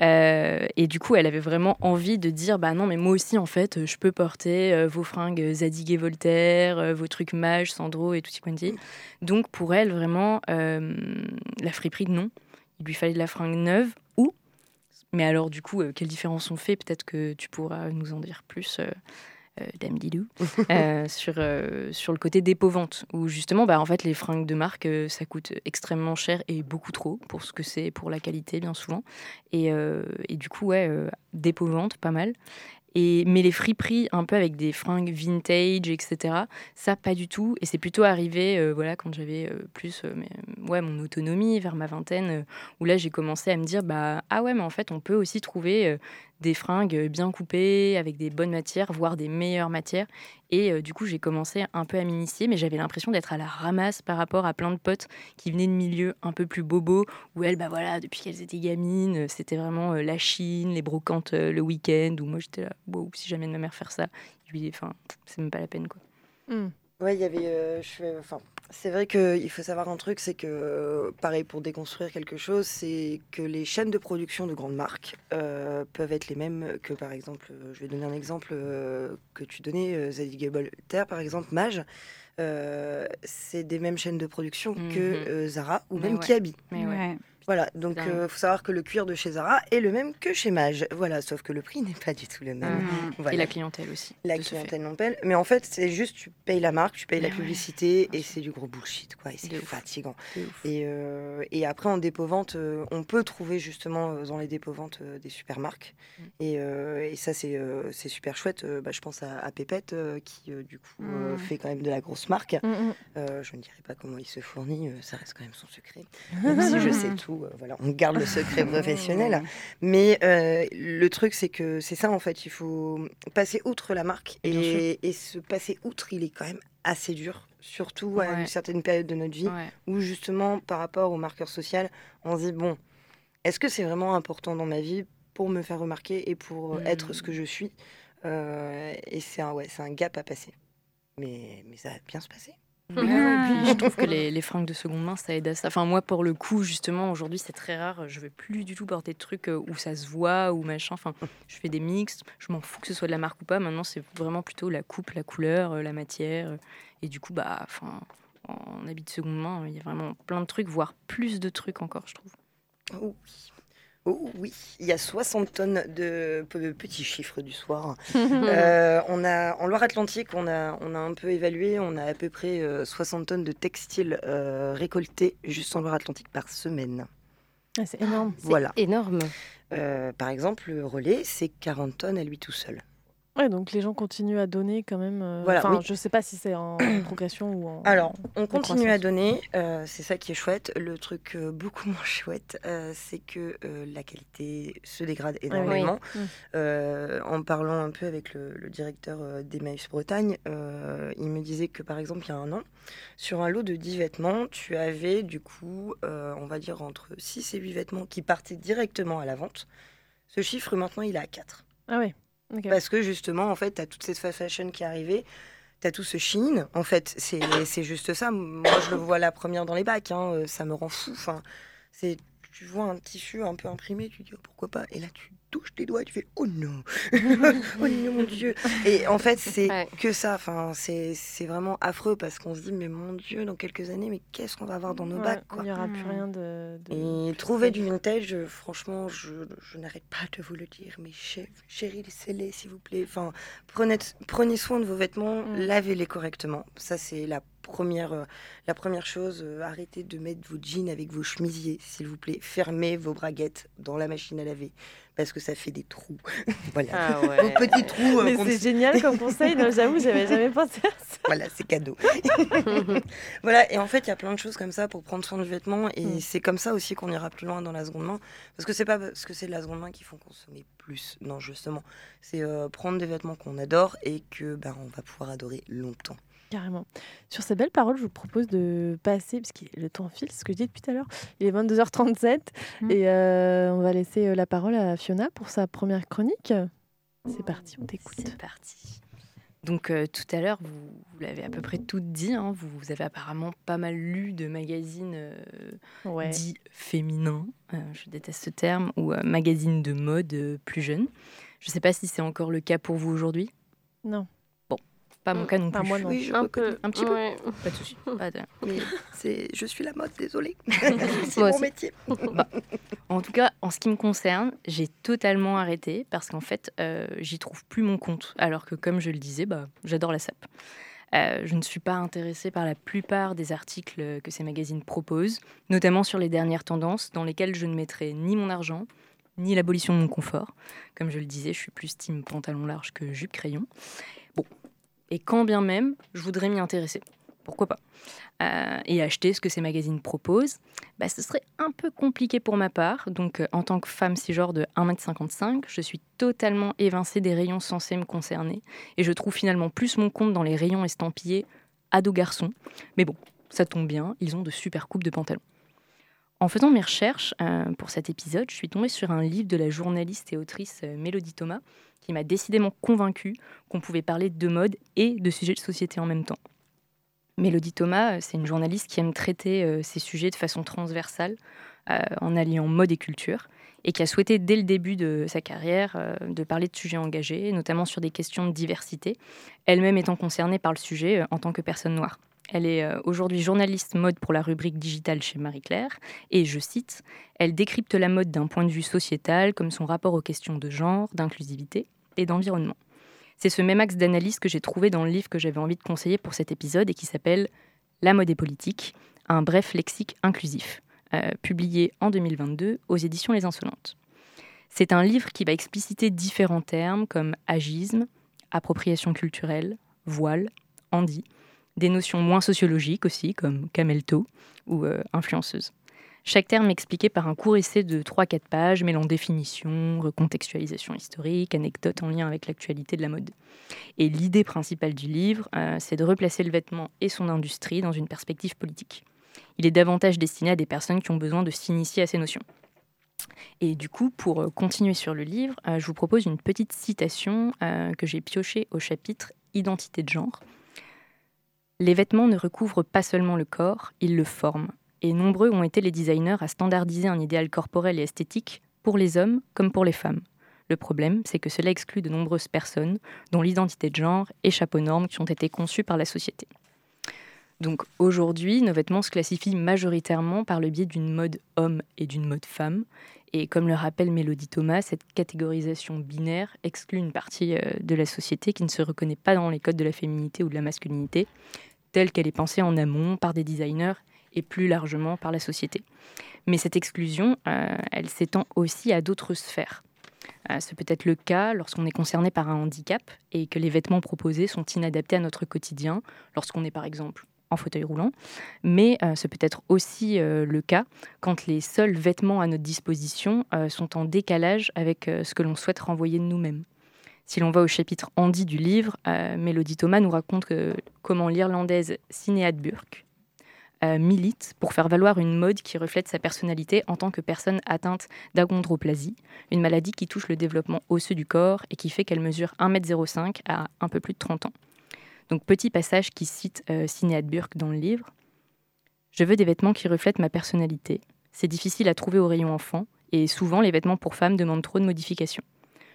Euh, et du coup, elle avait vraiment envie de dire bah non, mais moi aussi, en fait, je peux porter euh, vos fringues Zadig et Voltaire, euh, vos trucs Mage, Sandro et tout quanti. Donc, pour elle, vraiment, euh, la friperie, non. Il lui fallait de la fringue neuve ou. Mais alors, du coup, euh, quelle différence on fait? Peut-être que tu pourras nous en dire plus. Euh, Dame Didou, euh, (laughs) sur, euh, sur le côté dépôt-vente, où justement, bah, en fait, les fringues de marque, ça coûte extrêmement cher et beaucoup trop pour ce que c'est, pour la qualité, bien souvent. Et, et du coup, ouais, dépôt-vente, pas mal. Et, mais les friperies, un peu avec des fringues vintage, etc., ça, pas du tout. Et c'est plutôt arrivé euh, voilà, quand j'avais euh, plus euh, mais, ouais, mon autonomie, vers ma vingtaine, où là, j'ai commencé à me dire bah, ah ouais, mais en fait, on peut aussi trouver des fringues bien coupées, avec des bonnes matières, voire des meilleures matières. Et euh, du coup, j'ai commencé un peu à m'initier, mais j'avais l'impression d'être à la ramasse par rapport à plein de potes qui venaient de milieux un peu plus bobos, où elles, bah voilà, depuis qu'elles étaient gamines, euh, c'était vraiment euh, la Chine, les brocantes euh, le week-end, où moi j'étais là, wow, si jamais de ma mère faire ça, je lui dis, enfin, c'est même pas la peine, quoi. hmm. Ouais, il y avait. euh, je fais- enfin, c'est vrai qu'il faut savoir un truc, c'est que, euh, pareil, pour déconstruire quelque chose, c'est que les chaînes de production de grandes marques euh, peuvent être les mêmes que, par exemple, euh, je vais donner un exemple euh, que tu donnais, euh, Zadig et Voltaire, par exemple, Mage. euh, c'est des mêmes chaînes de production que Mhm. euh, Zara ou Mais même ouais. Kiabi. Mais ouais. Voilà, donc il faut savoir que le cuir de chez Zara est le même que chez Mage. Voilà, sauf que le prix n'est pas du tout le même. Mhm. Voilà. Et la clientèle aussi. La clientèle non pèle. Mais en fait, c'est juste, tu payes la marque, tu payes la ouais, publicité et c'est du gros bullshit, quoi. Et c'est fatigant. Et, euh, et après, en dépôt-vente, euh, on peut trouver justement euh, dans les dépôts-ventes euh, des super marques. Mm. Et, euh, et ça, c'est euh, super chouette. Euh, bah, je pense à, à Pépette, euh, qui euh, du coup euh, Mm. fait quand même de la grosse marque. Mm. Euh, je ne dirai pas comment il se fournit, euh, ça reste quand même son secret. (laughs) Même si je sais tout, euh, voilà, on garde le secret (laughs) professionnel. Mais euh, le truc, c'est que c'est ça en fait, il faut passer outre la marque. Et, et se passer outre, il est quand même assez dur, surtout à Ouais. une certaine période de notre vie Ouais. où justement, par rapport au marqueur social, on se dit bon, est-ce que c'est vraiment important dans ma vie pour me faire remarquer et pour euh, être ce que je suis? Euh, Et c'est un, ouais, c'est un gap à passer. Mais, mais ça va bien se passer. Puis je trouve que les, les fringues de seconde main, ça aide à ça. Enfin, moi, pour le coup, justement, aujourd'hui, c'est très rare. Je veux plus du tout porter de trucs euh, où ça se voit ou machin. Enfin, je fais des mixtes. Je m'en fous que ce soit de la marque ou pas. Maintenant, c'est vraiment plutôt la coupe, la couleur, euh, la matière. Et du coup, bah, enfin, en habit de seconde main, il y a vraiment plein de trucs, voire plus de trucs encore, je trouve. Oh oui. Oh oui, il y a 60 tonnes de pe- petits chiffres du soir. (laughs) Euh, on a, en Loire-Atlantique, on a, on a un peu évalué, on a à peu près euh, 60 tonnes de textiles euh, récoltés juste en Loire-Atlantique par semaine. Ah, c'est énorme. Voilà. énorme. Euh, par exemple, le relais, c'est 40 tonnes à lui tout seul. Ouais, donc les gens continuent à donner quand même. euh, Voilà, Enfin, oui. je sais pas si c'est en (clears throat) progression ou en. Alors, on continue à donner, euh, c'est ça qui est chouette. Le truc euh, (laughs) beaucoup moins chouette, euh, c'est que la qualité se dégrade énormément. Oui. Mm. Euh, en parlant un peu avec le, le directeur d'Emmaüs Bretagne, il me disait que par exemple, il y a un an, sur un lot de 10 vêtements, tu avais du coup, on va dire, entre 6 et 8 vêtements qui partaient directement à la vente. Ce chiffre, maintenant, il est à 4. Ah ouais. Parce que justement, en fait, tu as toute cette fast fashion qui est arrivée. Tu as tout ce Shein. En fait, c'est juste ça. Moi, je le vois la première dans les bacs. hein, euh, Ça me rend fou. Enfin, tu vois un tissu un peu imprimé, tu dis oh, pourquoi pas? Et là, tu touches tes doigts et tu fais oh non, (laughs) oh non, mon Dieu. Et en fait, c'est Ouais. que ça. Enfin, c'est c'est vraiment affreux parce qu'on se dit mais mon Dieu, dans quelques années, mais qu'est-ce qu'on va avoir dans nos Ouais, bacs quoi. Il n'y aura plus Mm. rien de. de- Et trouver du vintage, franchement, je, je n'arrête pas de vous le dire, mais ché- chérie, laissez-les, s'il vous plaît. Enfin, prenez, prenez soin de vos vêtements, Mm. lavez-les correctement. Ça, c'est la première, euh, la première chose. Euh, arrêtez de mettre vos jeans avec vos chemisiers, s'il vous plaît. Fermez vos braguettes dans la machine à laver, parce que ça fait des trous. (laughs) voilà. Ah Vos ouais. petits trous, euh, c'est génial comme (laughs) conseil. non, J'avoue, j'avais jamais pensé à ça. voilà, c'est cadeau. (laughs) voilà, et en fait, il y a plein de choses comme ça pour prendre soin du vêtement, et Mm. c'est comme ça aussi qu'on ira plus loin dans la seconde main, parce que c'est pas parce que c'est de la seconde main qu'il faut consommer plus. Non, justement, c'est euh, prendre des vêtements qu'on adore et que ben on va pouvoir adorer longtemps. Carrément. Sur ces belles paroles, je vous propose de passer, parce que le temps file, ce que je dis depuis tout à l'heure. Il est 22h37 Mm. et euh, on va laisser euh, la parole à Fiona pour sa première chronique. C'est parti, on t'écoute. C'est parti. Donc euh, tout à l'heure, vous, vous l'avez à peu près tout dit. hein, vous, vous avez apparemment pas mal lu de magazines euh, Ouais. dits féminins, euh, je déteste ce terme, ou magazines de mode plus jeunes. Je ne sais pas si c'est encore le cas pour vous aujourd'hui. Non. Pas mon cas non plus. moi, non. Oui, je Un peu. Un petit peu. Pas de souci. Mais c'est, je suis la mode, désolée. (laughs) c'est mon aussi. métier. En tout cas, en ce qui me concerne, j'ai totalement arrêté parce qu'en fait, euh, j'y trouve plus mon compte. Alors que, comme je le disais, bah, j'adore la sape. Euh, je ne suis pas intéressée par la plupart des articles que ces magazines proposent, notamment sur les dernières tendances dans lesquelles je ne mettrai ni mon argent, ni l'abolition de mon confort. Comme je le disais, je suis plus team pantalon large que jupe crayon. Et quand bien même, je voudrais m'y intéresser. Pourquoi pas Euh, Et acheter ce que ces magazines proposent bah, ce serait un peu compliqué pour ma part. Donc, euh, en tant que femme cisgenre de 1m55, je suis totalement évincée des rayons censés me concerner. Et je trouve finalement plus mon compte dans les rayons estampillés ado-garçons. Mais bon, ça tombe bien, ils ont de super coupes de pantalons. En faisant mes recherches euh, pour cet épisode, je suis tombée sur un livre de la journaliste et autrice Mélodie Thomas qui m'a décidément convaincue qu'on pouvait parler de mode et de sujets de société en même temps. Mélodie Thomas, euh, c'est une journaliste qui aime traiter euh, ces sujets de façon transversale, euh, en alliant mode et culture, et qui a souhaité dès le début de sa carrière de parler de sujets engagés, notamment sur des questions de diversité, elle-même étant concernée par le sujet en tant que personne noire. Elle est aujourd'hui journaliste mode pour la rubrique digitale chez Marie-Claire. Et je cite, Elle décrypte la mode d'un point de vue sociétal, comme son rapport aux questions de genre, d'inclusivité et d'environnement. C'est ce même axe d'analyse que j'ai trouvé dans le livre que j'avais envie de conseiller pour cet épisode et qui s'appelle La mode et politique, un bref lexique inclusif, euh, publié en 2022 aux éditions Les Insolentes. C'est un livre qui va expliciter différents termes comme agisme, appropriation culturelle, voile, handi, des notions moins sociologiques aussi comme camelto ou euh, influenceuse. Chaque terme expliqué par un court essai de 3-4 pages mêlant définition, recontextualisation historique, anecdotes en lien avec l'actualité de la mode. Et l'idée principale du livre, euh, c'est de replacer le vêtement et son industrie dans une perspective politique. Il est davantage destiné à des personnes qui ont besoin de s'initier à ces notions. Et du coup, pour euh, continuer sur le livre, euh, je vous propose une petite citation que j'ai piochée au chapitre Identité de genre. Les vêtements ne recouvrent pas seulement le corps, ils le forment et nombreux ont été les designers à standardiser un idéal corporel et esthétique pour les hommes comme pour les femmes. Le problème, c'est que cela exclut de nombreuses personnes dont l'identité de genre échappe aux normes qui ont été conçues par la société. Donc aujourd'hui, nos vêtements se classifient majoritairement par le biais d'une mode homme et d'une mode femme. Et comme le rappelle Mélodie Thomas, cette catégorisation binaire exclut une partie euh, de la société qui ne se reconnaît pas dans les codes de la féminité ou de la masculinité, telle qu'elle est pensée en amont par des designers et plus largement par la société. Mais cette exclusion, euh, elle s'étend aussi à d'autres sphères. Euh, c'est peut être le cas lorsqu'on est concerné par un handicap et que les vêtements proposés sont inadaptés à notre quotidien, lorsqu'on est par exemple en fauteuil roulant, mais euh, ce peut être aussi le cas quand les seuls vêtements à notre disposition sont en décalage avec ce que l'on souhaite renvoyer de nous-mêmes. Si l'on va au chapitre Andy du livre, Mélodie Thomas nous raconte comment l'Irlandaise Sinéad Burke euh, milite pour faire valoir une mode qui reflète sa personnalité en tant que personne atteinte d'achondroplasie, une maladie qui touche le développement osseux du corps et qui fait qu'elle mesure 1m05 à un peu plus de 30 ans. Donc petit passage qui cite euh, Burke dans le livre. Je veux des vêtements qui reflètent ma personnalité. C'est difficile à trouver au rayon enfant et souvent les vêtements pour femmes demandent trop de modifications.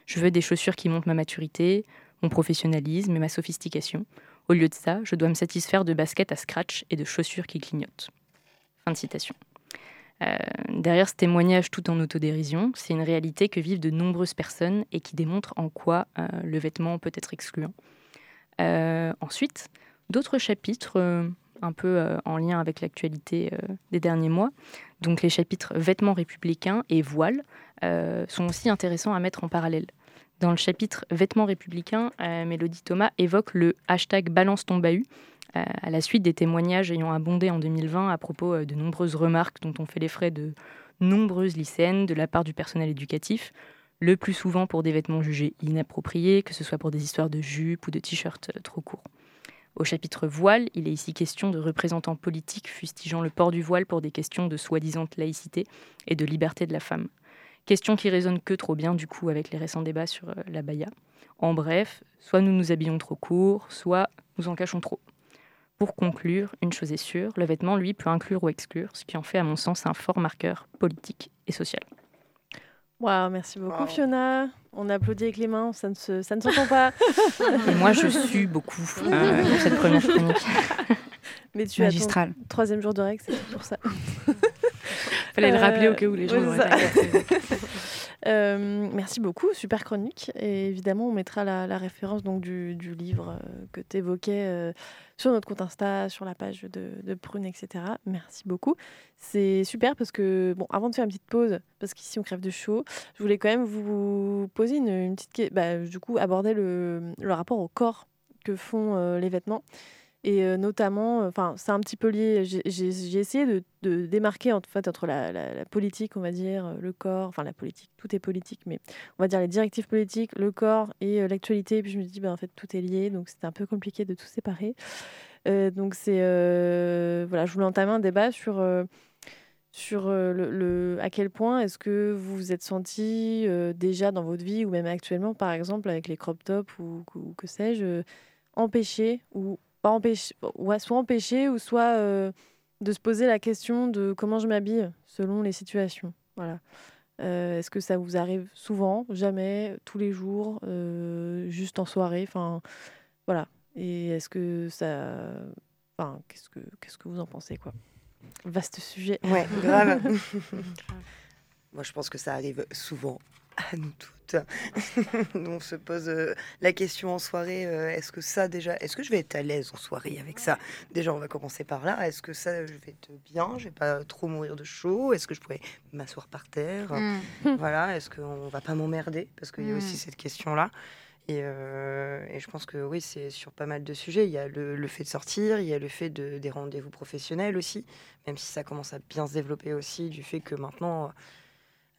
Je veux des chaussures qui montrent ma maturité, mon professionnalisme et ma sophistication, au lieu de ça, je dois me satisfaire de baskets à scratch et de chaussures qui clignotent. Fin de citation. Euh, derrière ce témoignage tout en autodérision, c'est une réalité que vivent de nombreuses personnes et qui démontre en quoi euh, le vêtement peut être excluant. Euh, ensuite, d'autres chapitres un peu en lien avec l'actualité des derniers mois, donc les chapitres vêtements républicains et voiles, sont aussi intéressants à mettre en parallèle. Dans le chapitre Vêtements républicains, euh, Mélodie Thomas évoque le hashtag Balance ton bahut euh, à la suite des témoignages ayant abondé en 2020 à propos euh, de nombreuses remarques dont ont fait les frais de nombreuses lycéennes de la part du personnel éducatif, le plus souvent pour des vêtements jugés inappropriés, que ce soit pour des histoires de jupes ou de t-shirts trop courts. Au chapitre voile, il est ici question de représentants politiques fustigeant le port du voile pour des questions de soi-disant laïcité et de liberté de la femme. Question qui résonne que trop bien du coup avec les récents débats sur euh, la baya. En bref, soit nous nous habillons trop court, soit nous en cachons trop. Pour conclure, une chose est sûre, le vêtement, lui, peut inclure ou exclure, ce qui en fait, à mon sens, un fort marqueur politique et social. Waouh, merci beaucoup Fiona. On applaudit avec les mains, ça ne, se, ça ne s'entend pas. (laughs) Et moi, je suis beaucoup euh, (laughs) pour cette première chronique. Mais tu as ton troisième jour de règle, c'est pour ça. (laughs) Fallait le rappeler au cas où les gens (laughs) euh, merci beaucoup, super chronique. Et évidemment, on mettra la, référence donc du, livre euh, que tu évoquais euh, sur notre compte Insta, sur la page de, Prune, etc. Merci beaucoup. C'est super parce que, bon, avant de faire une petite pause, parce qu'ici on crève de chaud, je voulais quand même vous poser une, petite question. Bah, du coup, aborder le, le, rapport au corps que font les vêtements. Et euh, notamment, enfin, c'est un petit peu lié. J'ai essayé de, démarquer en fait entre la, politique, on va dire, euh, le corps, enfin la politique, tout est politique, mais on va dire les directives politiques, le corps et euh, l'actualité. Puis je me dis, ben, en fait, tout est lié, donc c'était un peu compliqué de tout séparer. donc c'est, voilà, je voulais entamer un débat sur sur le, à quel point est-ce que vous vous êtes senti déjà dans votre vie ou même actuellement, par exemple, avec les crop tops ou, ou que sais-je, empêché ou pas empêcher, ouais, soit empêcher ou soit euh, de se poser la question de comment je m'habille selon les situations. Voilà. Euh, est-ce que ça vous arrive souvent, jamais, tous les jours, euh, juste en soirée Enfin, voilà. Et est-ce que ça, Enfin, qu'est-ce que qu'est-ce que vous en pensez quoi? Vaste sujet. Ouais, (laughs) grave. Moi, je pense que ça arrive souvent à nous toutes. (laughs) on se pose euh, la question en soirée euh, est-ce que ça, déjà, est-ce que je vais être à l'aise en soirée avec ça? Déjà, on va commencer par là. Est-ce que ça, je vais être bien? Je vais pas trop mourir de chaud? Est-ce que je pourrais m'asseoir par terre? Mm. (laughs) Voilà, est-ce qu'on va pas m'emmerder? Parce qu'il y a aussi Mm. cette question-là. Et, euh, et je pense que oui, c'est sur pas mal de sujets. Il y a le, le fait de sortir, il y a le fait de, des rendez-vous professionnels aussi, même si ça commence à bien se développer aussi, du fait que maintenant,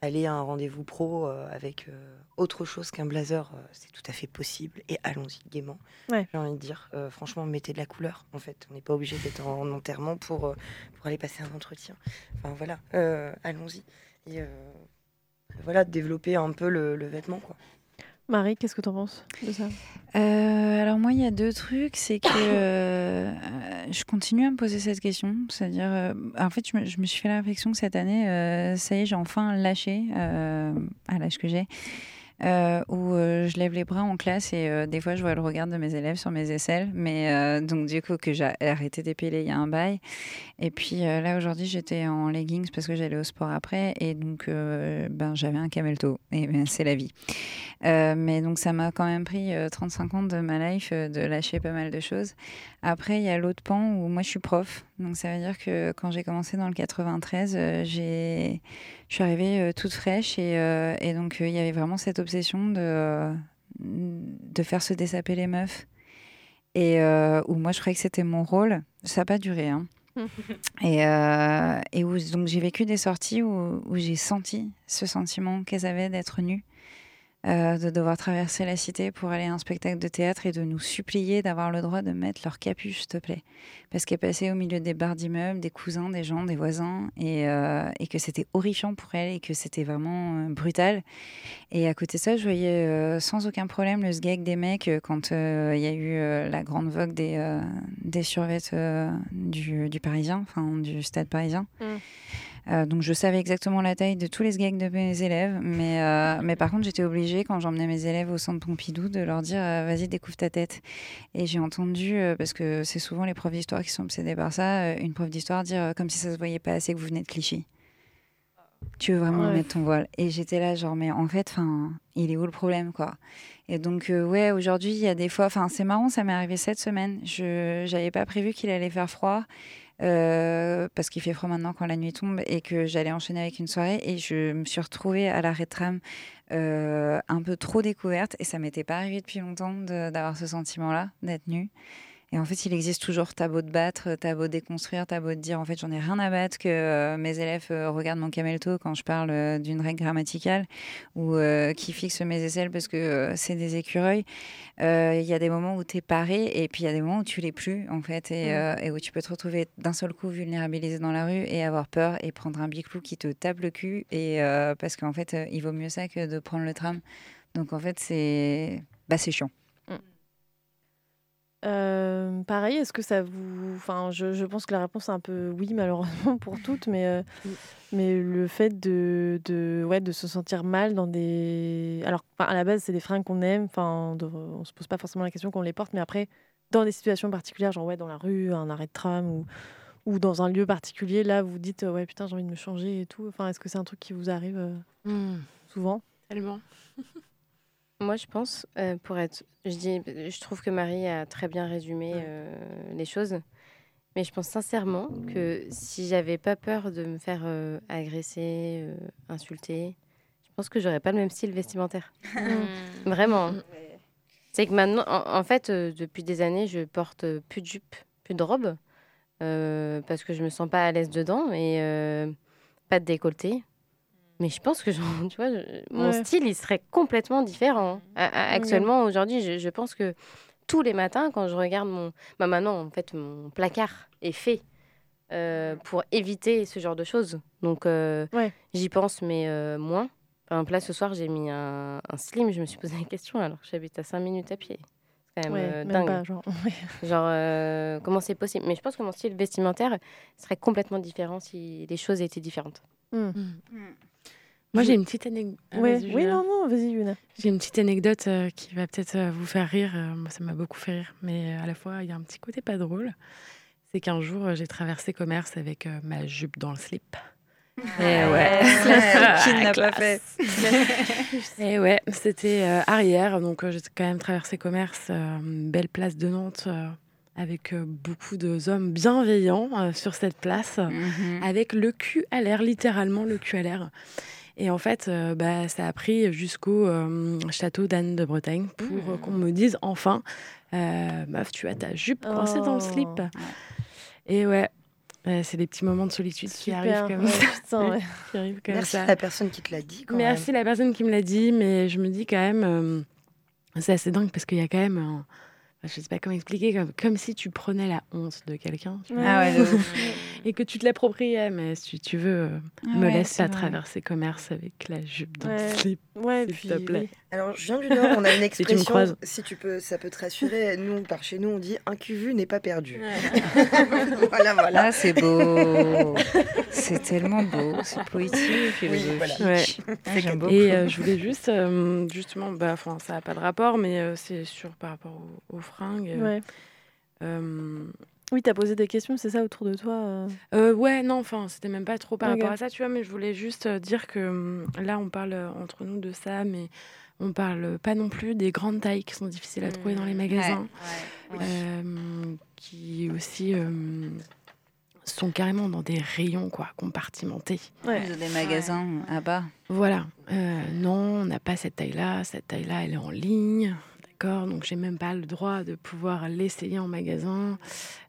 aller à un rendez-vous pro euh, avec euh, autre chose qu'un blazer, euh, c'est tout à fait possible. Et allons-y gaiement, Ouais. j'ai envie de dire. Franchement, mettez de la couleur, en fait. On n'est pas obligé d'être en enterrement pour, pour aller passer un entretien. Enfin voilà, allons-y. Et voilà, développer un peu le, le vêtement, quoi. Marie, qu'est-ce que tu en penses de ça? Euh, alors moi, il y a deux trucs. C'est que euh, je continue à me poser cette question. C'est-à-dire, euh, en fait, je me, je me suis fait la réflexion que cette année, euh, ça y est, j'ai enfin lâché, euh, à l'âge que j'ai, euh, où euh, je lève les bras en classe et euh, des fois, je vois le regard de mes élèves sur mes aisselles. Mais donc, du coup, que j'ai arrêté d'épiler il y a un bail. Et puis là, aujourd'hui, j'étais en leggings parce que j'allais au sport après. Et donc, ben, j'avais un camel toe. Et ben, c'est la vie. Mais donc ça m'a quand même pris euh, 35 ans de ma life de lâcher pas mal de choses. Après, il y a l'autre pan où moi je suis prof. Donc ça veut dire que quand j'ai commencé dans le 93, euh, je suis arrivée euh, toute fraîche et, euh, et donc euh, il y avait vraiment cette obsession de, de faire se dessaper les meufs. Et où moi je croyais que c'était mon rôle. Ça n'a pas duré. Hein. (laughs) Et, et où donc j'ai vécu des sorties où, où j'ai senti ce sentiment qu'elles avaient d'être nues, euh, de devoir traverser la cité pour aller à un spectacle de théâtre et de nous supplier d'avoir le droit de mettre leur capuche, s'il te plaît. Parce qu'elles passaient au milieu des barres d'immeubles, des cousins, des gens, des voisins, et, euh, et que c'était horrifiant pour elles et que c'était vraiment euh, brutal. Et à côté de ça, je voyais sans aucun problème le sgeg des mecs quand il y a eu la grande vogue des, des survêtes euh, du, du Parisien, enfin du stade parisien. Mm. Euh, donc je savais exactement la taille de tous les sgags de mes élèves, mais, euh, mais par contre j'étais obligée quand j'emmenais mes élèves au centre Pompidou de leur dire euh, vas-y découvre ta tête. Et j'ai entendu, parce que c'est souvent les profs d'histoire qui sont obsédés par ça, une prof d'histoire dire comme si ça se voyait pas assez que vous venez de Clichy. Tu veux vraiment Ouais. mettre ton voile Et j'étais là genre mais en fait, enfin, il est où le problème quoi? Et donc ouais aujourd'hui il y a des fois, enfin c'est marrant, ça m'est arrivé cette semaine. Je j'avais pas prévu qu'il allait faire froid. Euh, parce qu'il fait froid maintenant quand la nuit tombe et que j'allais enchaîner avec une soirée et je me suis retrouvée à l'arrêt de tram euh, un peu trop découverte et ça m'était pas arrivé depuis longtemps d'avoir ce sentiment-là d'être nue. Et en fait, il existe toujours, t'as beau te battre, t'as beau déconstruire, t'as beau te dire, en fait, j'en ai rien à battre que euh, mes élèves euh, regardent mon camel toe quand je parle euh, d'une règle grammaticale ou qui fixent mes aisselles parce que c'est des écureuils. Il y a des moments où t'es paré et puis il y a des moments où tu l'es plus, en fait, et, et où tu peux te retrouver d'un seul coup vulnérabilisé dans la rue et avoir peur et prendre un biclou qui te tape le cul et parce qu'en fait, il vaut mieux ça que de prendre le tram. Donc en fait, c'est bah, c'est chiant. Euh, pareil, est-ce que ça vous. Enfin, je, je pense que la réponse est un peu oui, malheureusement pour toutes, mais, euh, mais le fait de, de, ouais, de se sentir mal dans des. Alors, à la base, c'est des fringues qu'on aime, enfin, on se pose pas forcément la question qu'on les porte, mais après, dans des situations particulières, genre ouais, dans la rue, un arrêt de tram ou, ou dans un lieu particulier, là, vous dites ouais, putain, j'ai envie de me changer et tout. Enfin, est-ce que c'est un truc qui vous arrive euh, Hmm, souvent? Tellement. Moi, je pense, euh, pour être. Je, dis, je trouve que Marie a très bien résumé euh, les choses. Mais je pense sincèrement que si j'avais pas peur de me faire euh, agresser, insulter, je pense que j'aurais pas le même style vestimentaire. (laughs) Vraiment. C'est que maintenant, en, en fait, depuis des années, je porte plus de jupe, plus de robe, parce que je me sens pas à l'aise dedans et pas de décolleté. Mais je pense que genre, (laughs) tu vois, je- mon Ouais. style, il serait complètement différent. A- a- actuellement, aujourd'hui, je, je pense que tous les matins, quand je regarde mon... Bah maintenant, en fait, mon placard est fait euh, pour éviter ce genre de choses. Donc, euh, Ouais. j'y pense, mais euh, moins. Par exemple, là, ce soir, j'ai mis un, un slim. Je me suis posé la question alors que j'habite à 5 minutes à pied. C'est quand même Ouais, euh, même dingue. pas, (laughs) genre. euh, comment c'est possible? Mais je pense que mon style vestimentaire serait complètement différent si les choses étaient différentes. Hmm. Moi, j'ai une petite anecdote. Ouais. Oui, non, non, vas-y, Yuna. J'ai une petite anecdote euh, qui va peut-être euh, vous faire rire. Euh, moi, ça m'a beaucoup fait rire, mais euh, à la fois, il y a un petit côté pas drôle. c'est qu'un jour, euh, j'ai traversé commerce avec euh, ma jupe dans le slip. Et ouais. Qui ne l'a pas fait (laughs) Et ouais, c'était euh, arrière, donc euh, j'ai quand même traversé commerce, euh, belle place de Nantes, euh, avec euh, beaucoup d'hommes bienveillants euh, sur cette place, Mhm. avec le cul à l'air, littéralement le cul à l'air. Et en fait, euh, bah, ça a pris jusqu'au euh, château d'Anne de Bretagne pour euh, qu'on me dise enfin, euh, meuf, tu as ta jupe coincée dans le Oh. slip. Et ouais, euh, c'est des petits moments de solitude qui Super. arrivent comme Ouais, ça. putain, ouais. (laughs) qui arrivent comme Merci ça. à la personne qui te l'a dit. Quand Merci la personne qui me l'a dit, mais je me dis quand même, euh, c'est assez dingue parce qu'il y a quand même, un- je sais pas comment expliquer, comme, comme si tu prenais la honte de quelqu'un tu Ah ouais, de (laughs) et que tu te l'appropriais. Mais si tu veux, euh, Ah me ouais, laisse pas vrai. traverser commerce avec la jupe dans Ouais. le slip. Ouais, S'il puis, te plaît. oui. Alors, je viens du Nord, on a une (laughs) tu me expression, croises. si tu peux, ça peut te rassurer. Nous, par chez nous, on dit un cul vu n'est pas perdu. (laughs) voilà, voilà. Ah, c'est beau. c'est tellement beau. C'est poétique, philosophique. voilà. Ouais. Ah, J'aime beaucoup. Et euh, je voulais juste, euh, justement, bah, ça n'a pas de rapport, mais euh, c'est sûr par rapport aux, aux fringues. Ouais. Euh, Oui, t'as posé des questions, c'est ça, autour de toi euh Euh, ouais, non, enfin, c'était même pas trop par rapport à ça, tu vois, mais je voulais juste euh, dire que hum, là, on parle euh, entre nous de ça, mais on parle pas non plus des grandes tailles qui sont difficiles à trouver dans les magasins, Ouais, ouais. euh, qui aussi euh, sont carrément dans des rayons, quoi, compartimentés. Ouais. Des magasins à bas. Voilà, Euh, non, on n'a pas cette taille-là, cette taille-là, elle est en ligne. D'accord, donc j'ai même pas le droit de pouvoir l'essayer en magasin.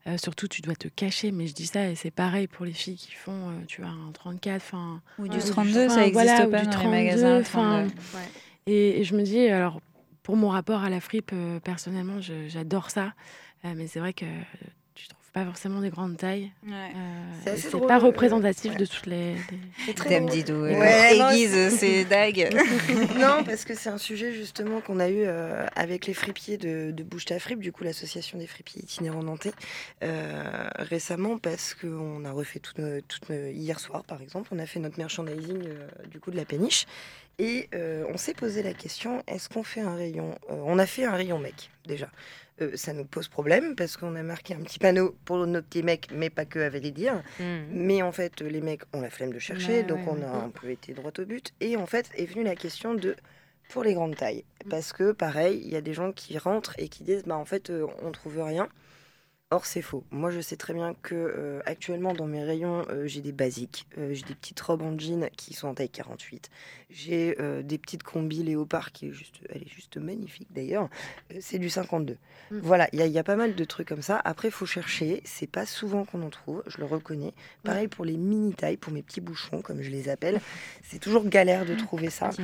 Euh, surtout, tu dois te cacher. Mais je dis ça et c'est pareil pour les filles qui font, euh, tu vois, un 34, enfin, Ou du ou du 32, ça enfin, existe voilà, pas du dans 32, les magasins. enfin, 32. Et, et je me dis, alors, pour mon rapport à la fripe, euh, personnellement, j'adore ça. Euh, mais c'est vrai que pas forcément des grandes tailles. Ouais. Euh, C'est drôle, pas représentatif ouais. de toutes les. les- Dame. Didou, Ouais, non, aiguise ses dagues. (laughs) non, parce que c'est un sujet justement qu'on a eu euh, avec les fripiers de, de Bouge ta fripe, du coup l'association des fripiers itinérants nantais, euh, récemment, parce qu'on a refait tout, nos- toutes nos- hier soir par exemple, on a fait notre merchandising euh, du coup de la péniche. Et euh, on s'est posé la question, est-ce qu'on fait un rayon euh, On a fait un rayon mec déjà. Euh, ça nous pose problème parce qu'on a marqué un petit panneau pour nos petits mecs, mais pas que, à dire. Mais en fait, les mecs ont la flemme de chercher, Ouais, donc ouais, on ouais. a un peu été droit au but. Et en fait, est venue la question de pour les grandes tailles. Parce que, pareil, il y a des gens qui rentrent et qui disent bah en fait, on trouve rien. Or, c'est faux. Moi, je sais très bien que euh, actuellement, dans mes rayons, euh, j'ai des basiques. Euh, j'ai des petites robes en jean qui sont en taille 48. J'ai euh, des petites combis léopard qui est juste, elle est juste magnifique d'ailleurs. Euh, c'est du 52. Mm. Voilà, il y, a- il y a pas mal de trucs comme ça. Après, il faut chercher. C'est pas souvent qu'on en trouve, je le reconnais. Pareil pour les mini tailles, pour mes petits bouchons, comme je les appelle. (laughs) C'est toujours galère de trouver ça. (laughs)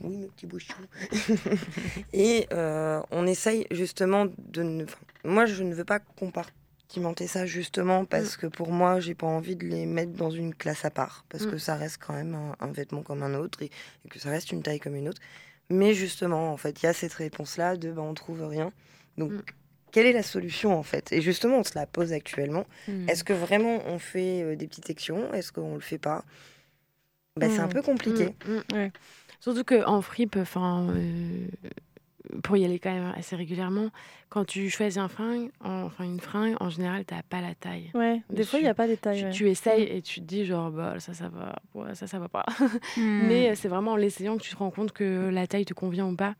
Oui, mes petits bouchons. (laughs) Et euh, on essaye justement de ne. enfin, moi, je ne veux pas compartimenter ça justement parce que pour moi, j'ai pas envie de les mettre dans une classe à part parce Mm. que ça reste quand même un, un vêtement comme un autre et, et que ça reste une taille comme une autre. Mais justement, en fait, il y a cette réponse-là de bah, on trouve rien. Donc, Mm. quelle est la solution en fait? Et justement, on se la pose actuellement. Mm. Est-ce que vraiment on fait euh, des petites sections? Est-ce qu'on le fait pas? Bah, C'est un Mm. peu compliqué. Mm, mm. Ouais. Surtout qu'en fripe, enfin, euh, pour y aller quand même assez régulièrement, quand tu choisis un fringue, en- enfin une fringue, en général, t'as pas la taille. Ouais, des fois, il n'y a pas des tailles. Tu, ouais. tu essayes et tu te dis genre bah ça ça va, ouais, ça ça va pas. Hmm. Mais euh, c'est vraiment en l'essayant que tu te rends compte que la taille te convient ou pas.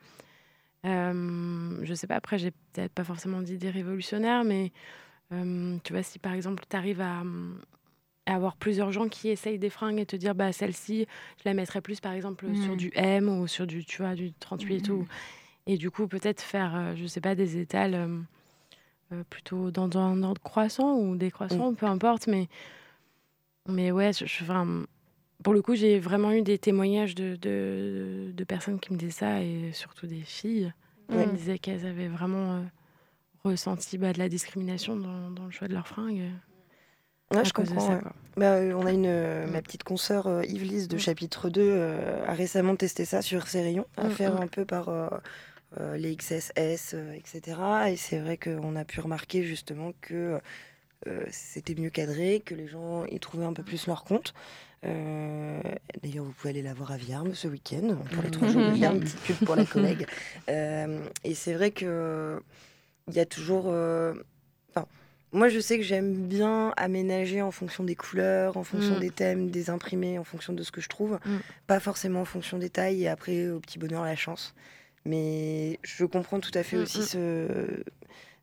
Euh, je sais pas, après j'ai peut-être pas forcément d'idée révolutionnaire, mais euh, tu vois si par exemple tu arrives à, à avoir plusieurs gens qui essayent des fringues et te dire bah celle-ci je la mettrais plus par exemple sur Mm. du M ou sur du tu vois du 38 et tout. Et du coup peut-être faire euh, je sais pas des étals euh, euh, plutôt dans un ordre croissant ou décroissant, peu importe, mais mais ouais, je, je- enfin, pour le coup, j'ai vraiment eu des témoignages de, de, de personnes qui me disaient ça, et surtout des filles qui Ouais. me disaient qu'elles avaient vraiment euh, ressenti bah, de la discrimination dans, dans le choix de leurs fringues. Ouais, à je cause de comprends. ça, ouais. Bah, euh, on a une, euh, Mm. ma petite consoeur euh, Yvelise de Mm. chapitre 2 euh, a récemment testé ça sur ses rayons, à Mm, faire mm. un peu par euh, euh, les XSS, euh, etc. Et c'est vrai qu'on a pu remarquer justement que euh, c'était mieux cadré, que les gens y trouvaient un peu plus leur compte. Euh, D'ailleurs, vous pouvez aller la voir à Viarme ce week-end, pour les trois jours de Viarme, petite pub pour la (laughs) collègue. Euh, et c'est vrai que il y a toujours... euh, enfin, Moi, je sais que j'aime bien aménager en fonction des couleurs, en fonction Mm. des thèmes, des imprimés, en fonction de ce que je trouve. Mm. Pas forcément en fonction des tailles et après, au petit bonheur, la chance. Mais je comprends tout à fait Mm, aussi mm. ce,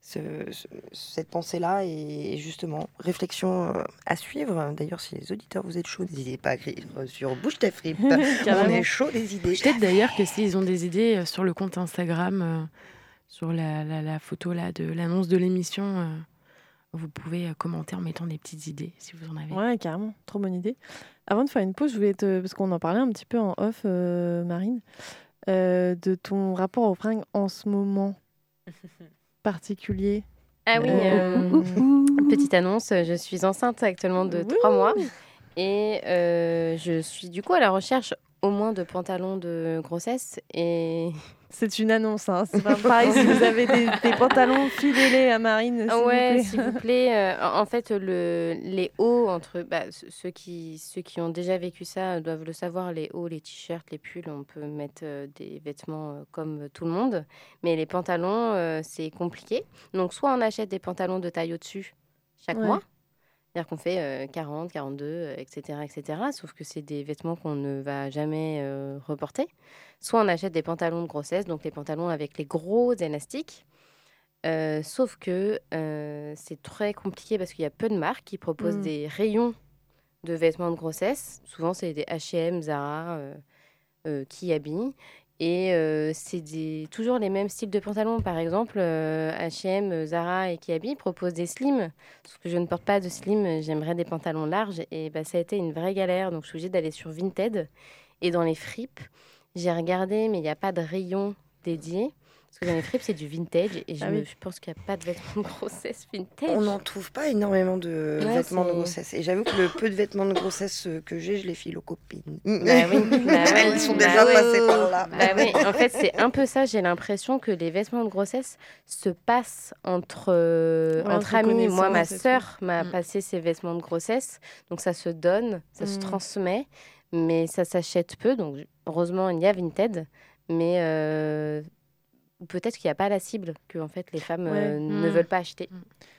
ce- ce- cette pensée-là et justement, réflexion euh, à suivre. D'ailleurs, si les auditeurs vous êtes chauds, n'hésitez pas à écrire sur Bouche ta fripe. (laughs) On est chaud des idées. Peut-être d'ailleurs que s'ils ont des idées euh, sur le compte Instagram, euh, sur la, la- la photo là de l'annonce de l'émission, euh, vous pouvez euh, commenter en mettant des petites idées si vous en avez. Ouais, carrément. Trop bonne idée. Avant de faire une pause, je voulais te. Parce qu'on en parlait un petit peu en off, euh, Marine, euh, de ton rapport aux fringues en ce moment (laughs) particulier. Ah oui, Euh, euh, petite annonce, je suis enceinte actuellement de trois mois et euh, je suis du coup à la recherche au moins de pantalons de grossesse et C'est une annonce, hein. c'est pas pareil si vous avez des, des pantalons filés à Marine. s'il vous ouais, plaît. s'il vous plaît. euh, en fait, le, les hauts, entre bah, ce- ceux, qui, ceux qui ont déjà vécu ça doivent le savoir, les hauts, les t-shirts, les pulls, on peut mettre euh, des vêtements euh, comme tout le monde. Mais les pantalons, euh, c'est compliqué. Donc, soit on achète des pantalons de taille au-dessus chaque Ouais. mois. C'est-à-dire qu'on fait euh, 40, 42, euh, etc., etc. Sauf que c'est des vêtements qu'on ne va jamais euh, reporter. Soit on achète des pantalons de grossesse, donc les pantalons avec les gros élastiques. Euh, sauf que c'est très compliqué parce qu'il y a peu de marques qui proposent Mm. des rayons de vêtements de grossesse. Souvent, c'est des H&M, Zara qui habillent. Et euh, c'est toujours les mêmes styles de pantalons. Par exemple, H&M, Zara et Kiabi proposent des slims. Sauf que je ne porte pas de slim, j'aimerais des pantalons larges. Et bah, ça a été une vraie galère. Donc, je suis obligée d'aller sur Vinted. Et dans les fripes, j'ai regardé, mais il n'y a pas de rayon dédié. Parce que dans les fripes, c'est du vintage. Et je, Ah me- oui. je pense qu'il n'y a pas de vêtements de grossesse vintage. On n'en trouve pas énormément de Ouais, vêtements de grossesse. Et j'avoue que le peu de vêtements de grossesse euh, que j'ai, je les file aux copines. Bah oui, (laughs) bah Elles oui, sont bah déjà oui. passées par là. Bah oui, en fait, c'est un peu ça. J'ai l'impression que les vêtements de grossesse se passent entre, euh, Ouais, entre amis. Moi, ma sœur m'a Mm. passé ses vêtements de grossesse. Donc, ça se donne, ça se Mm. transmet, mais ça s'achète peu. Donc, heureusement, il y a Vinted. Mais euh, peut-être qu'il n'y a pas la cible, que en fait, les femmes Ouais. euh, ne Mm. veulent pas acheter. Mm.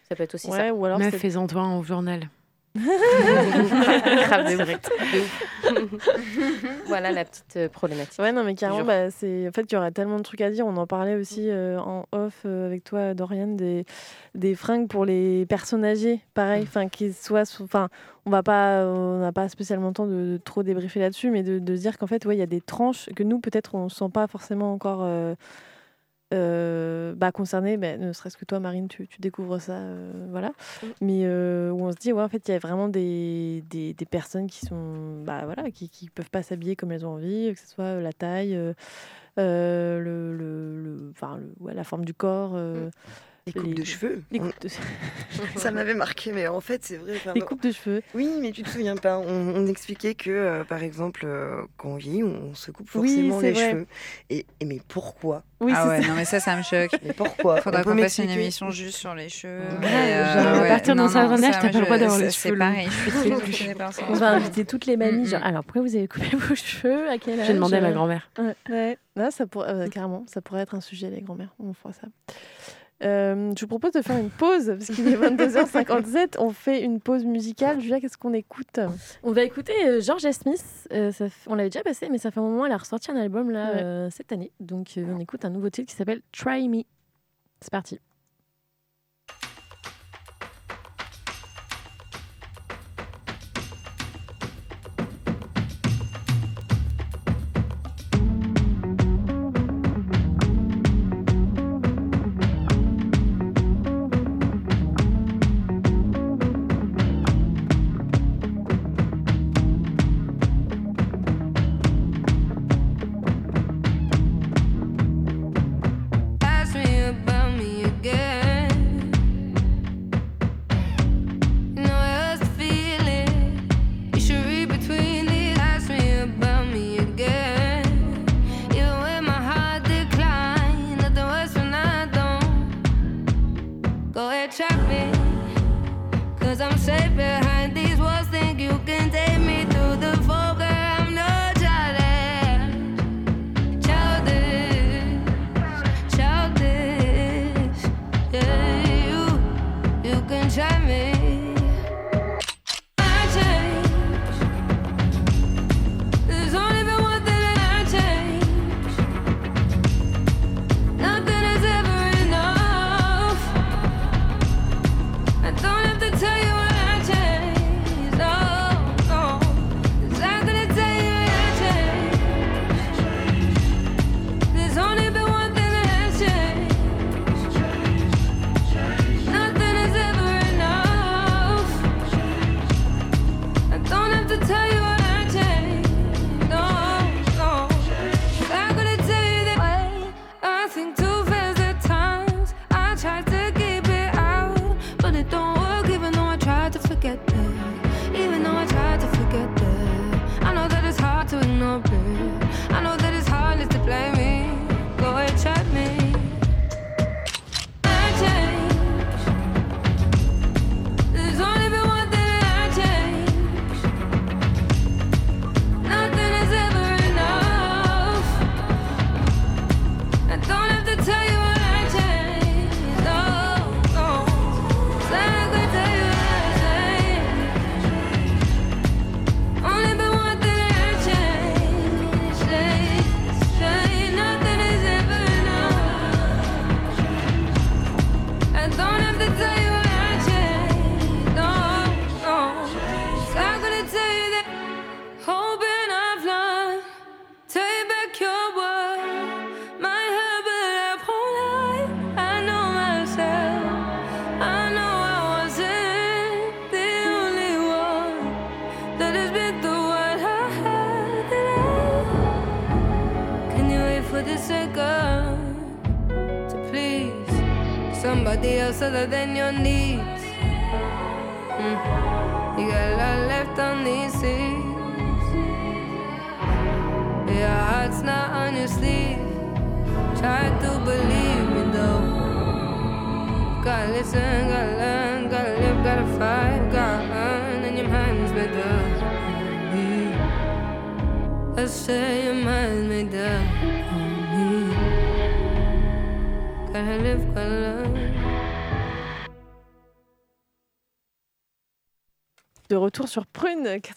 Ça peut être aussi Ouais, ou alors Meuf, fais-en toi au journal. (laughs) ça. Voilà la petite euh, problématique. Ouais, non, mais carrément, bah, c'est... en fait, il y aurait tellement de trucs à dire. On en parlait aussi euh, en off euh, avec toi, Dorian, des... des fringues pour les personnes âgées, pareil, enfin, qu'ils soient. Enfin, on va pas, on n'a pas spécialement le temps de, de trop débriefer là-dessus, mais de, de se dire qu'en fait, ouais, il y a des tranches que nous, peut-être, on ne sent pas forcément encore. euh, euh, bah, concernés, bah, ne serait-ce que toi, Marine, tu, tu découvres ça, euh, voilà. Mais euh, où on se dit, ouais, en fait, il y a vraiment des, des, des personnes qui sont, bah, voilà, qui, qui peuvent pas s'habiller comme elles ont envie, que ce soit euh, la taille, le, le, le- ouais, la forme du corps, euh, Les coupes les- de cheveux. les On- coupes de, (laughs) Ça m'avait marqué, mais en fait, c'est vrai. enfin, les coupes de cheveux. Oui, mais tu te souviens pas. On, on expliquait que, euh, par exemple, euh, quand on vieillit, on, se coupe Oui, forcément c'est les vrai. cheveux. Et, et mais pourquoi? Oui, ah ouais, ça. non mais ça, ça me choque. Mais pourquoi? Faudra qu'on fasse une émission juste sur les cheveux. Ouais, euh, genre, à ouais, partir d'un certain âge, t'as pas le je- droit d'avoir les cheveux C'est pareil, je suis très. On va inviter toutes les mamies. Genre, alors pourquoi vous avez coupé (laughs) vos cheveux? À quel âge J'ai demandé à ma grand-mère. Ouais, ça pourrait, euh, carrément, ça pourrait être un sujet, les grand-mères. On fera ça. Euh, je vous propose de faire une pause, parce qu'il est 22h57. On fait une pause musicale. Julia, qu'est-ce qu'on écoute On va écouter euh, Georgia Smith. Euh, ça f- on l'avait déjà passé, mais ça fait un moment. Elle a ressorti un album là Ouais. euh, cette année. Donc on écoute un nouveau titre qui s'appelle Try Me. C'est parti.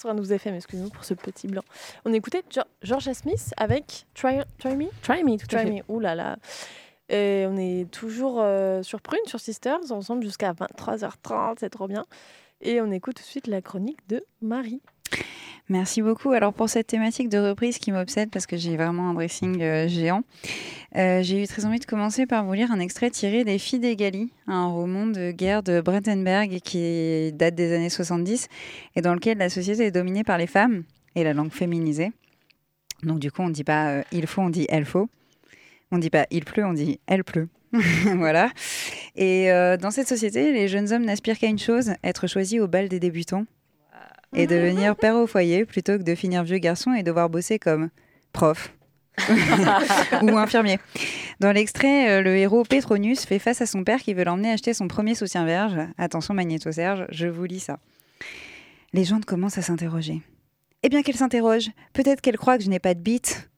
92 FM, excusez-nous pour ce petit blanc. On écoutait Jo- Georgia Smith avec Try, Try Me? Try me, tout à Try fait. Me, ouh là là. Et on est toujours euh, sur Prune, sur Sisters, ensemble jusqu'à 23h30, c'est trop bien. Et on écoute tout de suite la chronique de Marie. Merci beaucoup. Alors pour cette thématique de reprise qui m'obsède parce que j'ai vraiment un dressing euh, géant, euh, j'ai eu très envie de commencer par vous lire un extrait tiré des Filles d'Egali, un roman de guerre de Brettenberg qui date des années 70 et dans lequel la société est dominée par les femmes et la langue féminisée. Donc du coup on ne dit pas euh, il faut, on dit elle faut. On ne dit pas il pleut, on dit elle pleut. (laughs) voilà. Et dans cette société, les jeunes hommes n'aspirent qu'à une chose, être choisis au bal des débutants et devenir (laughs) père au foyer plutôt que de finir vieux garçon et devoir bosser comme prof (laughs) (laughs) ou infirmier. Dans l'extrait, euh, le héros Petronius fait face à son père qui veut l'emmener acheter son premier soutien-verge. Attention Magnéto-Serge, je vous lis ça. Les gens commencent à s'interroger. Eh bien qu'elle s'interroge, peut-être qu'elle croit que je n'ai pas de bite.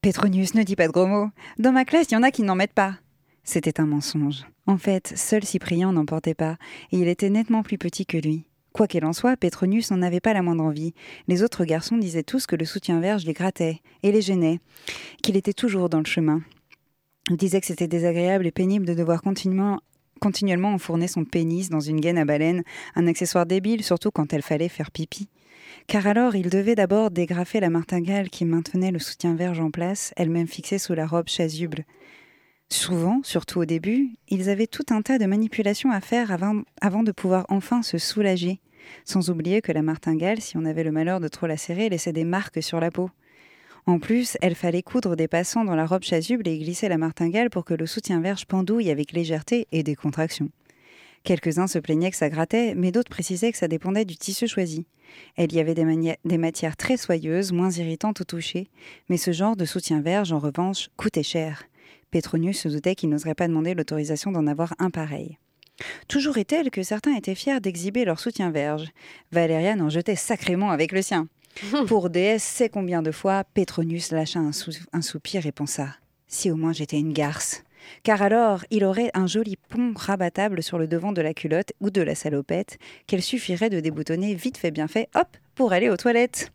Petronius, ne dis pas de gros mots. Dans ma classe, il y en a qui n'en mettent pas. C'était un mensonge. En fait, seul Cyprien n'en portait pas, et il était nettement plus petit que lui. Quoi qu'il en soit, Petronius n'en avait pas la moindre envie. Les autres garçons disaient tous que le soutien-verge les grattait et les gênait, qu'il était toujours dans le chemin. Ils disaient que c'était désagréable et pénible de devoir continuellement, enfourner son pénis dans une gaine à baleine, un accessoire débile surtout quand elle fallait faire pipi. Car alors il devait d'abord dégrafer la martingale qui maintenait le soutien-verge en place, elle-même fixée sous la robe chasuble. Souvent, surtout au début, ils avaient tout un tas de manipulations à faire avant de pouvoir enfin se soulager. Sans oublier que la martingale, si on avait le malheur de trop la serrer, laissait des marques sur la peau. En plus, elle fallait coudre des passants dans la robe chasuble et glisser la martingale pour que le soutien-verge pendouille avec légèreté et décontraction. Quelques-uns se plaignaient que ça grattait, mais d'autres précisaient que ça dépendait du tissu choisi. Elle y avait des, matières très soyeuses, moins irritantes au toucher, mais ce genre de soutien-verge, en revanche, coûtait cher. Petronius se doutait qu'il n'oserait pas demander l'autorisation d'en avoir un pareil. Toujours est-elle que certains étaient fiers d'exhiber leur soutien-verge. Valériane en jetait sacrément avec le sien. (laughs) Pour déesse sait combien de fois, Petronius lâcha un, sou- un soupir et pensa Si au moins j'étais une garce. Car alors, il aurait un joli pont rabattable sur le devant de la culotte ou de la salopette qu'elle suffirait de déboutonner vite fait bien fait, hop, pour aller aux toilettes.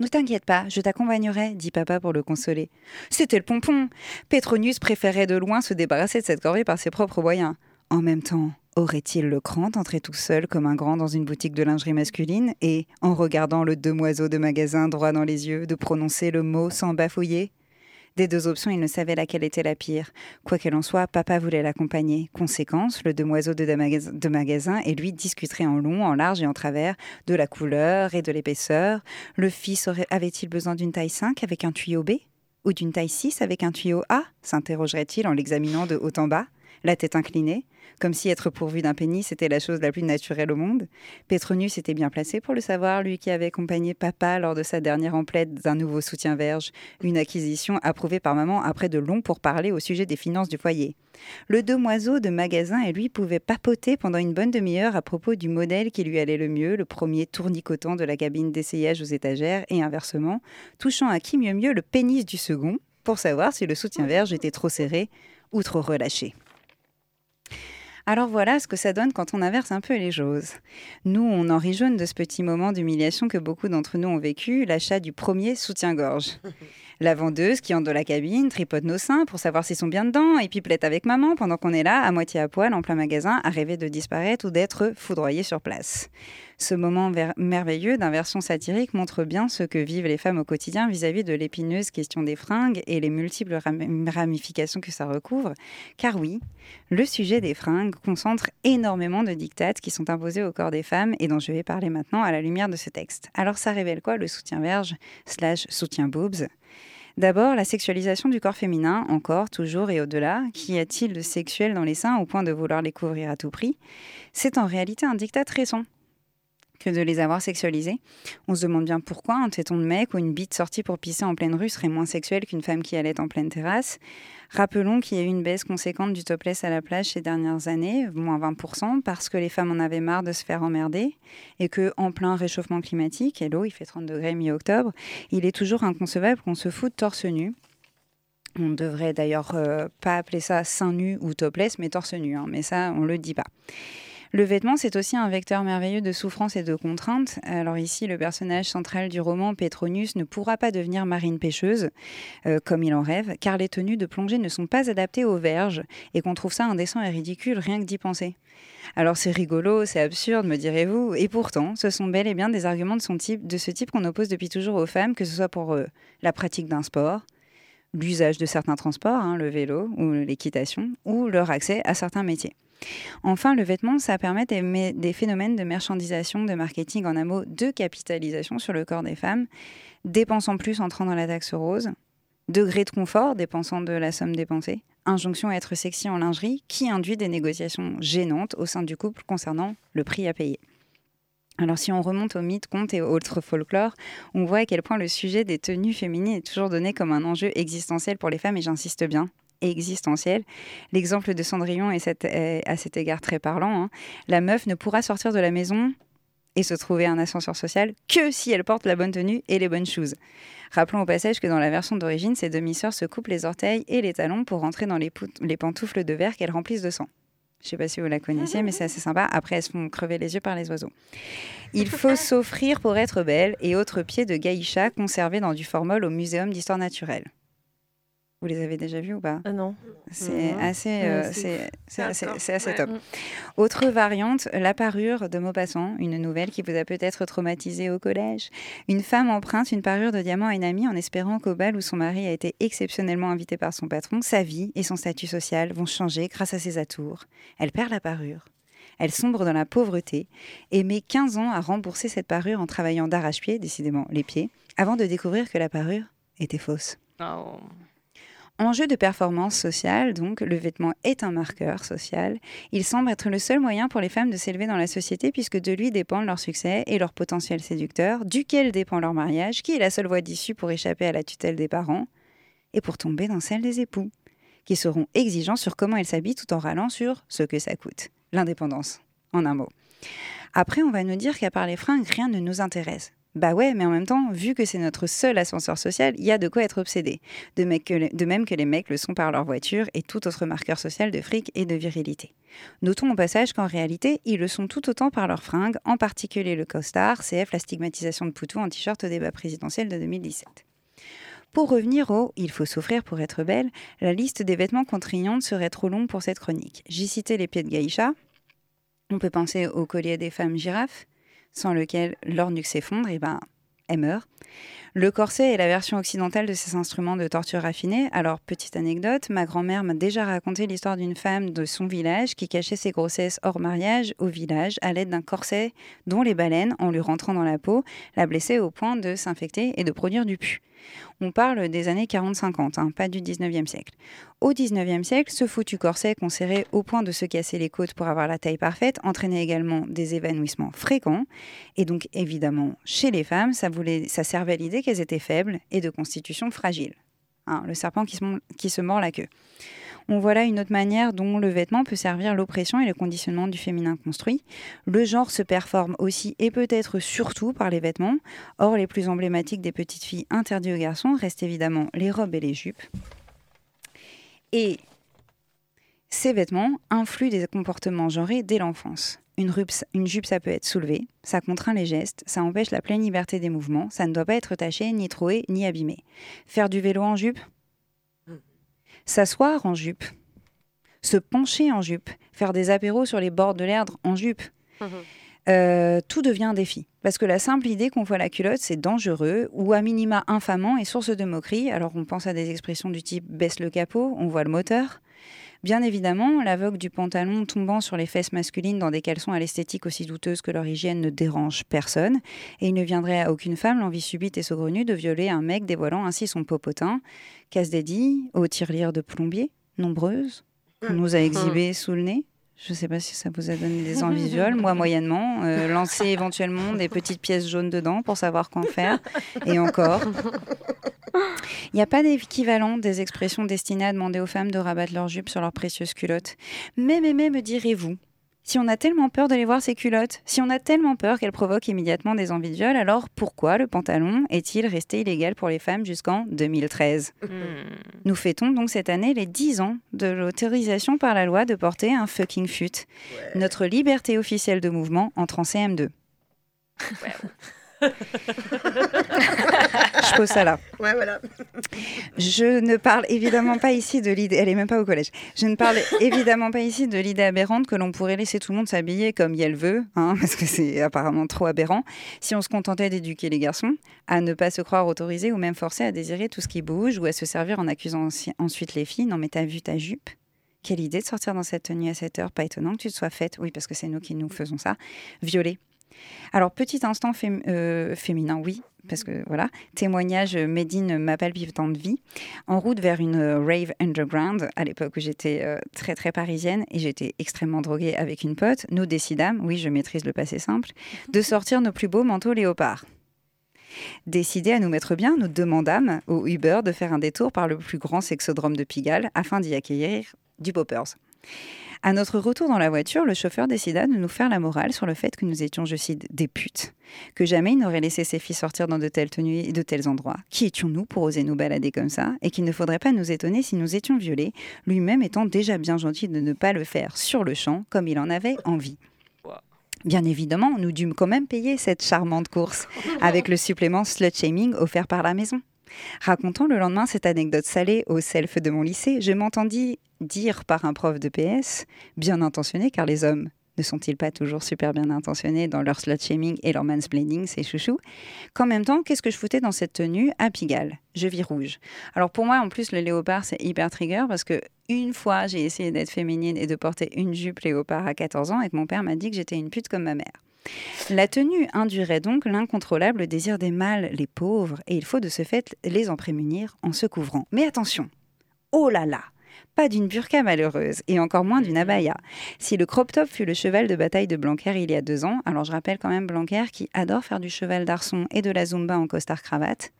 Ne t'inquiète pas, je t'accompagnerai, dit papa pour le consoler. C'était le pompon. Petronius préférait de loin se débarrasser de cette corvée par ses propres moyens. En même temps, aurait-il le cran d'entrer tout seul comme un grand dans une boutique de lingerie masculine et, en regardant le demoiseau de magasin droit dans les yeux, de prononcer le mot sans bafouiller? Des deux options, il ne savait laquelle était la pire. Quoi qu'il en soit, papa voulait l'accompagner. Conséquence, le demoiseau de, magasin, et lui discuteraient en long, en large et en travers de la couleur et de l'épaisseur. Le fils avait-il besoin d'une taille 5 avec un tuyau B? Ou d'une taille 6 avec un tuyau A? s'interrogerait-il en l'examinant de haut en bas, la tête inclinée, comme si être pourvu d'un pénis était la chose la plus naturelle au monde. Petronius était bien placé pour le savoir, lui qui avait accompagné papa lors de sa dernière emplette d'un nouveau soutien-verge, une acquisition approuvée par maman après de longs pourparlers au sujet des finances du foyer. Le demoiseau de magasin et lui pouvaient papoter pendant une bonne demi-heure à propos du modèle qui lui allait le mieux, le premier tournicotant de la cabine d'essayage aux étagères et inversement, touchant à qui mieux mieux le pénis du second pour savoir si le soutien-verge était trop serré ou trop relâché. Alors voilà ce que ça donne quand on inverse un peu les choses. Nous, on en rit de ce petit moment d'humiliation que beaucoup d'entre nous ont vécu, l'achat du premier soutien-gorge. (laughs) La vendeuse qui entre dans la cabine tripote nos seins pour savoir s'ils sont bien dedans et pipelette avec maman pendant qu'on est là, à moitié à poil, en plein magasin, à rêver de disparaître ou d'être foudroyé sur place. Ce moment merveilleux d'inversion satirique montre bien ce que vivent les femmes au quotidien vis-à-vis de l'épineuse question des fringues et les multiples ram- ramifications que ça recouvre. Car oui, le sujet des fringues concentre énormément de dictates qui sont imposés au corps des femmes et dont je vais parler maintenant à la lumière de ce texte. Alors ça révèle quoi le soutien-verge slash soutien-boobs? D'abord, la sexualisation du corps féminin, encore, toujours et au-delà. Qu'y a-t-il de sexuel dans les seins au point de vouloir les couvrir à tout prix? C'est en réalité un dictat récent que de les avoir sexualisés. On se demande bien pourquoi un téton de mec ou une bite sortie pour pisser en pleine rue serait moins sexuel qu'une femme qui allait en pleine terrasse. Rappelons qu'il y a eu une baisse conséquente du topless à la plage ces dernières années, moins 20%, parce que les femmes en avaient marre de se faire emmerder et que, en plein réchauffement climatique, et l'eau, il fait 30 degrés mi-octobre, il est toujours inconcevable qu'on se foute torse nu. On ne devrait d'ailleurs euh, pas appeler ça seins nus ou topless, mais torse nu, hein, mais ça, on le dit pas. Le vêtement, c'est aussi un vecteur merveilleux de souffrance et de contrainte. Alors ici, le personnage central du roman, Petronius, ne pourra pas devenir marine pêcheuse, euh, comme il en rêve, car les tenues de plongée ne sont pas adaptées aux verges, et qu'on trouve ça indécent et ridicule rien que d'y penser. Alors c'est rigolo, c'est absurde, me direz-vous, et pourtant, ce sont bel et bien des arguments de, ce type qu'on oppose depuis toujours aux femmes, que ce soit pour euh, la pratique d'un sport, l'usage de certains transports, hein, le vélo ou l'équitation, ou leur accès à certains métiers. Enfin, le vêtement, ça permet des, des phénomènes de marchandisation, de marketing, en un mot, de capitalisation sur le corps des femmes, dépensant plus entrant dans la taxe rose, degré de confort dépensant de la somme dépensée, injonction à être sexy en lingerie, qui induit des négociations gênantes au sein du couple concernant le prix à payer. Alors si on remonte aux mythes, contes et autres folklore, on voit à quel point le sujet des tenues féminines est toujours donné comme un enjeu existentiel pour les femmes, et j'insiste bien, existentiel. L'exemple de Cendrillon est, à cet égard très parlant. hein. La meuf ne pourra sortir de la maison et se trouver un ascenseur social que si elle porte la bonne tenue et les bonnes choses. Rappelons au passage que dans la version d'origine, ces demi-sœurs se coupent les orteils et les talons pour rentrer dans les, pantoufles de verre qu'elles remplissent de sang. Je sais pas si vous la connaissiez, mais c'est assez sympa. Après, elles se font crever les yeux par les oiseaux. Il faut s'offrir pour être belle et autres pieds de gaïcha conservés dans du formol au Muséum d'histoire naturelle. Vous les avez déjà vus ou pas? Ah non. C'est assez, Ouais, euh, c'est assez, Ouais. top. Autre variante, la parure de Maupassant, une nouvelle qui vous a peut-être traumatisé au collège. Une femme emprunte une parure de diamant à une amie en espérant qu'au bal où son mari a été exceptionnellement invité par son patron, sa vie et son statut social vont changer grâce à ses atours. Elle perd la parure. Elle sombre dans la pauvreté et met 15 ans à rembourser cette parure en travaillant d'arrache-pied, décidément les pieds, avant de découvrir que la parure était fausse. Oh. Enjeu de performance sociale, donc, le vêtement est un marqueur social. Il semble être le seul moyen pour les femmes de s'élever dans la société puisque de lui dépendent leur succès et leur potentiel séducteur, duquel dépend leur mariage, qui est la seule voie d'issue pour échapper à la tutelle des parents et pour tomber dans celle des époux, qui seront exigeants sur comment elles s'habillent tout en râlant sur ce que ça coûte. L'indépendance, en un mot. Après, on va nous dire qu'à part les fringues, rien ne nous intéresse. Bah ouais, mais en même temps, vu que c'est notre seul ascenseur social, il y a de quoi être obsédé. De, même que les mecs le sont par leur voiture et tout autre marqueur social de fric et de virilité. Notons au passage qu'en réalité, ils le sont tout autant par leurs fringues, en particulier le costard, CF la stigmatisation de Poutou en t-shirt au débat présidentiel de 2017. Pour revenir au Il faut souffrir pour être belle, la liste des vêtements contraignantes serait trop longue pour cette chronique. J'ai cité les pieds de Gaïcha. On peut penser au collier des femmes girafes, sans lequel leur nuque s'effondre et ben, elle meurt. Le corset est la version occidentale de ces instruments de torture raffinés. Alors, petite anecdote, ma grand-mère m'a déjà raconté l'histoire d'une femme de son village qui cachait ses grossesses hors mariage au village à l'aide d'un corset dont les baleines, en lui rentrant dans la peau, la blessaient au point de s'infecter et de produire du pu. On parle des années 40-50, hein, pas du 19e siècle. Au 19e siècle, ce foutu corset conserré au point de se casser les côtes pour avoir la taille parfaite entraînait également des évanouissements fréquents. Et donc, évidemment, chez les femmes, ça, voulait, ça servait l'idée qu'elles étaient faibles et de constitution fragile. Hein, le serpent qui se mord la queue. On voit là une autre manière dont le vêtement peut servir l'oppression et le conditionnement du féminin construit. Le genre se performe aussi et peut-être surtout par les vêtements. Or, les plus emblématiques des petites filles interdites aux garçons restent évidemment les robes et les jupes. Et ces vêtements influent des comportements genrés dès l'enfance. Une, une jupe, ça peut être soulevé, ça contraint les gestes, ça empêche la pleine liberté des mouvements, ça ne doit pas être taché, ni troué, ni abîmé. Faire du vélo en jupe? S'asseoir en jupe Se pencher en jupe Faire des apéros sur les bords de l'erdre en jupe Euh, tout devient un défi. Parce que la simple idée qu'on voit la culotte, c'est dangereux, ou à minima infamant et source de moquerie. Alors on pense à des expressions du type baisse le capot, on voit le moteur. Bien évidemment, la vogue du pantalon tombant sur les fesses masculines dans des caleçons à l'esthétique aussi douteuse que leur hygiène ne dérange personne, et il ne viendrait à aucune femme l'envie subite et saugrenue de violer un mec dévoilant ainsi son popotin. Casse dédié aux tirelires de plombier, nombreuses, qu'on nous a exhibées sous le nez. Je ne sais pas si ça vous a donné des envies (laughs) visuelles, moi moyennement. Euh, lancer éventuellement des petites pièces jaunes dedans pour savoir qu'en faire. Et encore. Il n'y a pas d'équivalent des expressions destinées à demander aux femmes de rabattre leurs jupes sur leurs précieuses culottes. Mais, mais, mais, me direz-vous, si on a tellement peur de les voir ces culottes, si on a tellement peur qu'elles provoquent immédiatement des envies de viol, alors pourquoi le pantalon est-il resté illégal pour les femmes jusqu'en 2013 Nous fêtons donc cette année les 10 ans de l'autorisation par la loi de porter un fucking fut. Notre liberté officielle de mouvement entre en CM2. Je pose ça là. Ouais, voilà. Je ne parle évidemment pas ici de l'idée. Elle est même pas au collège. Je ne parle évidemment pas ici de l'idée aberrante que l'on pourrait laisser tout le monde s'habiller comme elle veut, hein, (laughs) parce que c'est apparemment trop aberrant. Si on se contentait d'éduquer les garçons à ne pas se croire autorisés ou même forcés à désirer tout ce qui bouge ou à se servir en accusant ensuite les filles. Non, mais t'as vu ta jupe? Quelle idée de sortir dans cette tenue à cette heure Pas étonnant que tu te sois faite, oui, parce que c'est nous qui nous faisons ça, violer. Alors, petit instant euh, féminin, oui, parce que voilà, témoignage euh, made in ma palpitante vie, en route vers une euh, rave underground, à l'époque où j'étais euh, très très parisienne et j'étais extrêmement droguée avec une pote, nous décidâmes, oui, je maîtrise le passé simple, de sortir nos plus beaux manteaux léopards. Décidés à nous mettre bien, nous demandâmes au Uber de faire un détour par le plus grand sexodrome de Pigalle afin d'y accueillir du poppers. À notre retour dans la voiture, le chauffeur décida de nous faire la morale sur le fait que nous étions, je cite, des putes, que jamais il n'aurait laissé ses filles sortir dans de telles tenues et de tels endroits. Qui étions-nous pour oser nous balader comme ça? Et qu'il ne faudrait pas nous étonner si nous étions violés, lui-même étant déjà bien gentil de ne pas le faire sur le champ comme il en avait envie. Bien évidemment, nous dûmes quand même payer cette charmante course (laughs) avec le supplément slut shaming offert par la maison. Racontant le lendemain cette anecdote salée au self de mon lycée, je m'entendis dire par un prof de PS, bien intentionné car les hommes ne sont-ils pas toujours super bien intentionnés dans leur slut shaming et leur mansplaining, c'est chouchou Qu'en même temps, qu'est-ce que je foutais dans cette tenue à Pigalle? Je vis rouge. Alors pour moi, en plus, le léopard, c'est hyper trigger parce que une fois, j'ai essayé d'être féminine et de porter une jupe léopard à 14 ans et que mon père m'a dit que j'étais une pute comme ma mère. La tenue induirait donc l'incontrôlable désir des mâles, les pauvres, et il faut de ce fait les en prémunir en se couvrant. Mais attention, oh là là, pas d'une burqa malheureuse, et encore moins d'une abaya. Si le crop top fut le cheval de bataille de Blanquer il y a deux ans, alors je rappelle quand même Blanquer qui adore faire du cheval d'arçon et de la zumba en costard-cravate.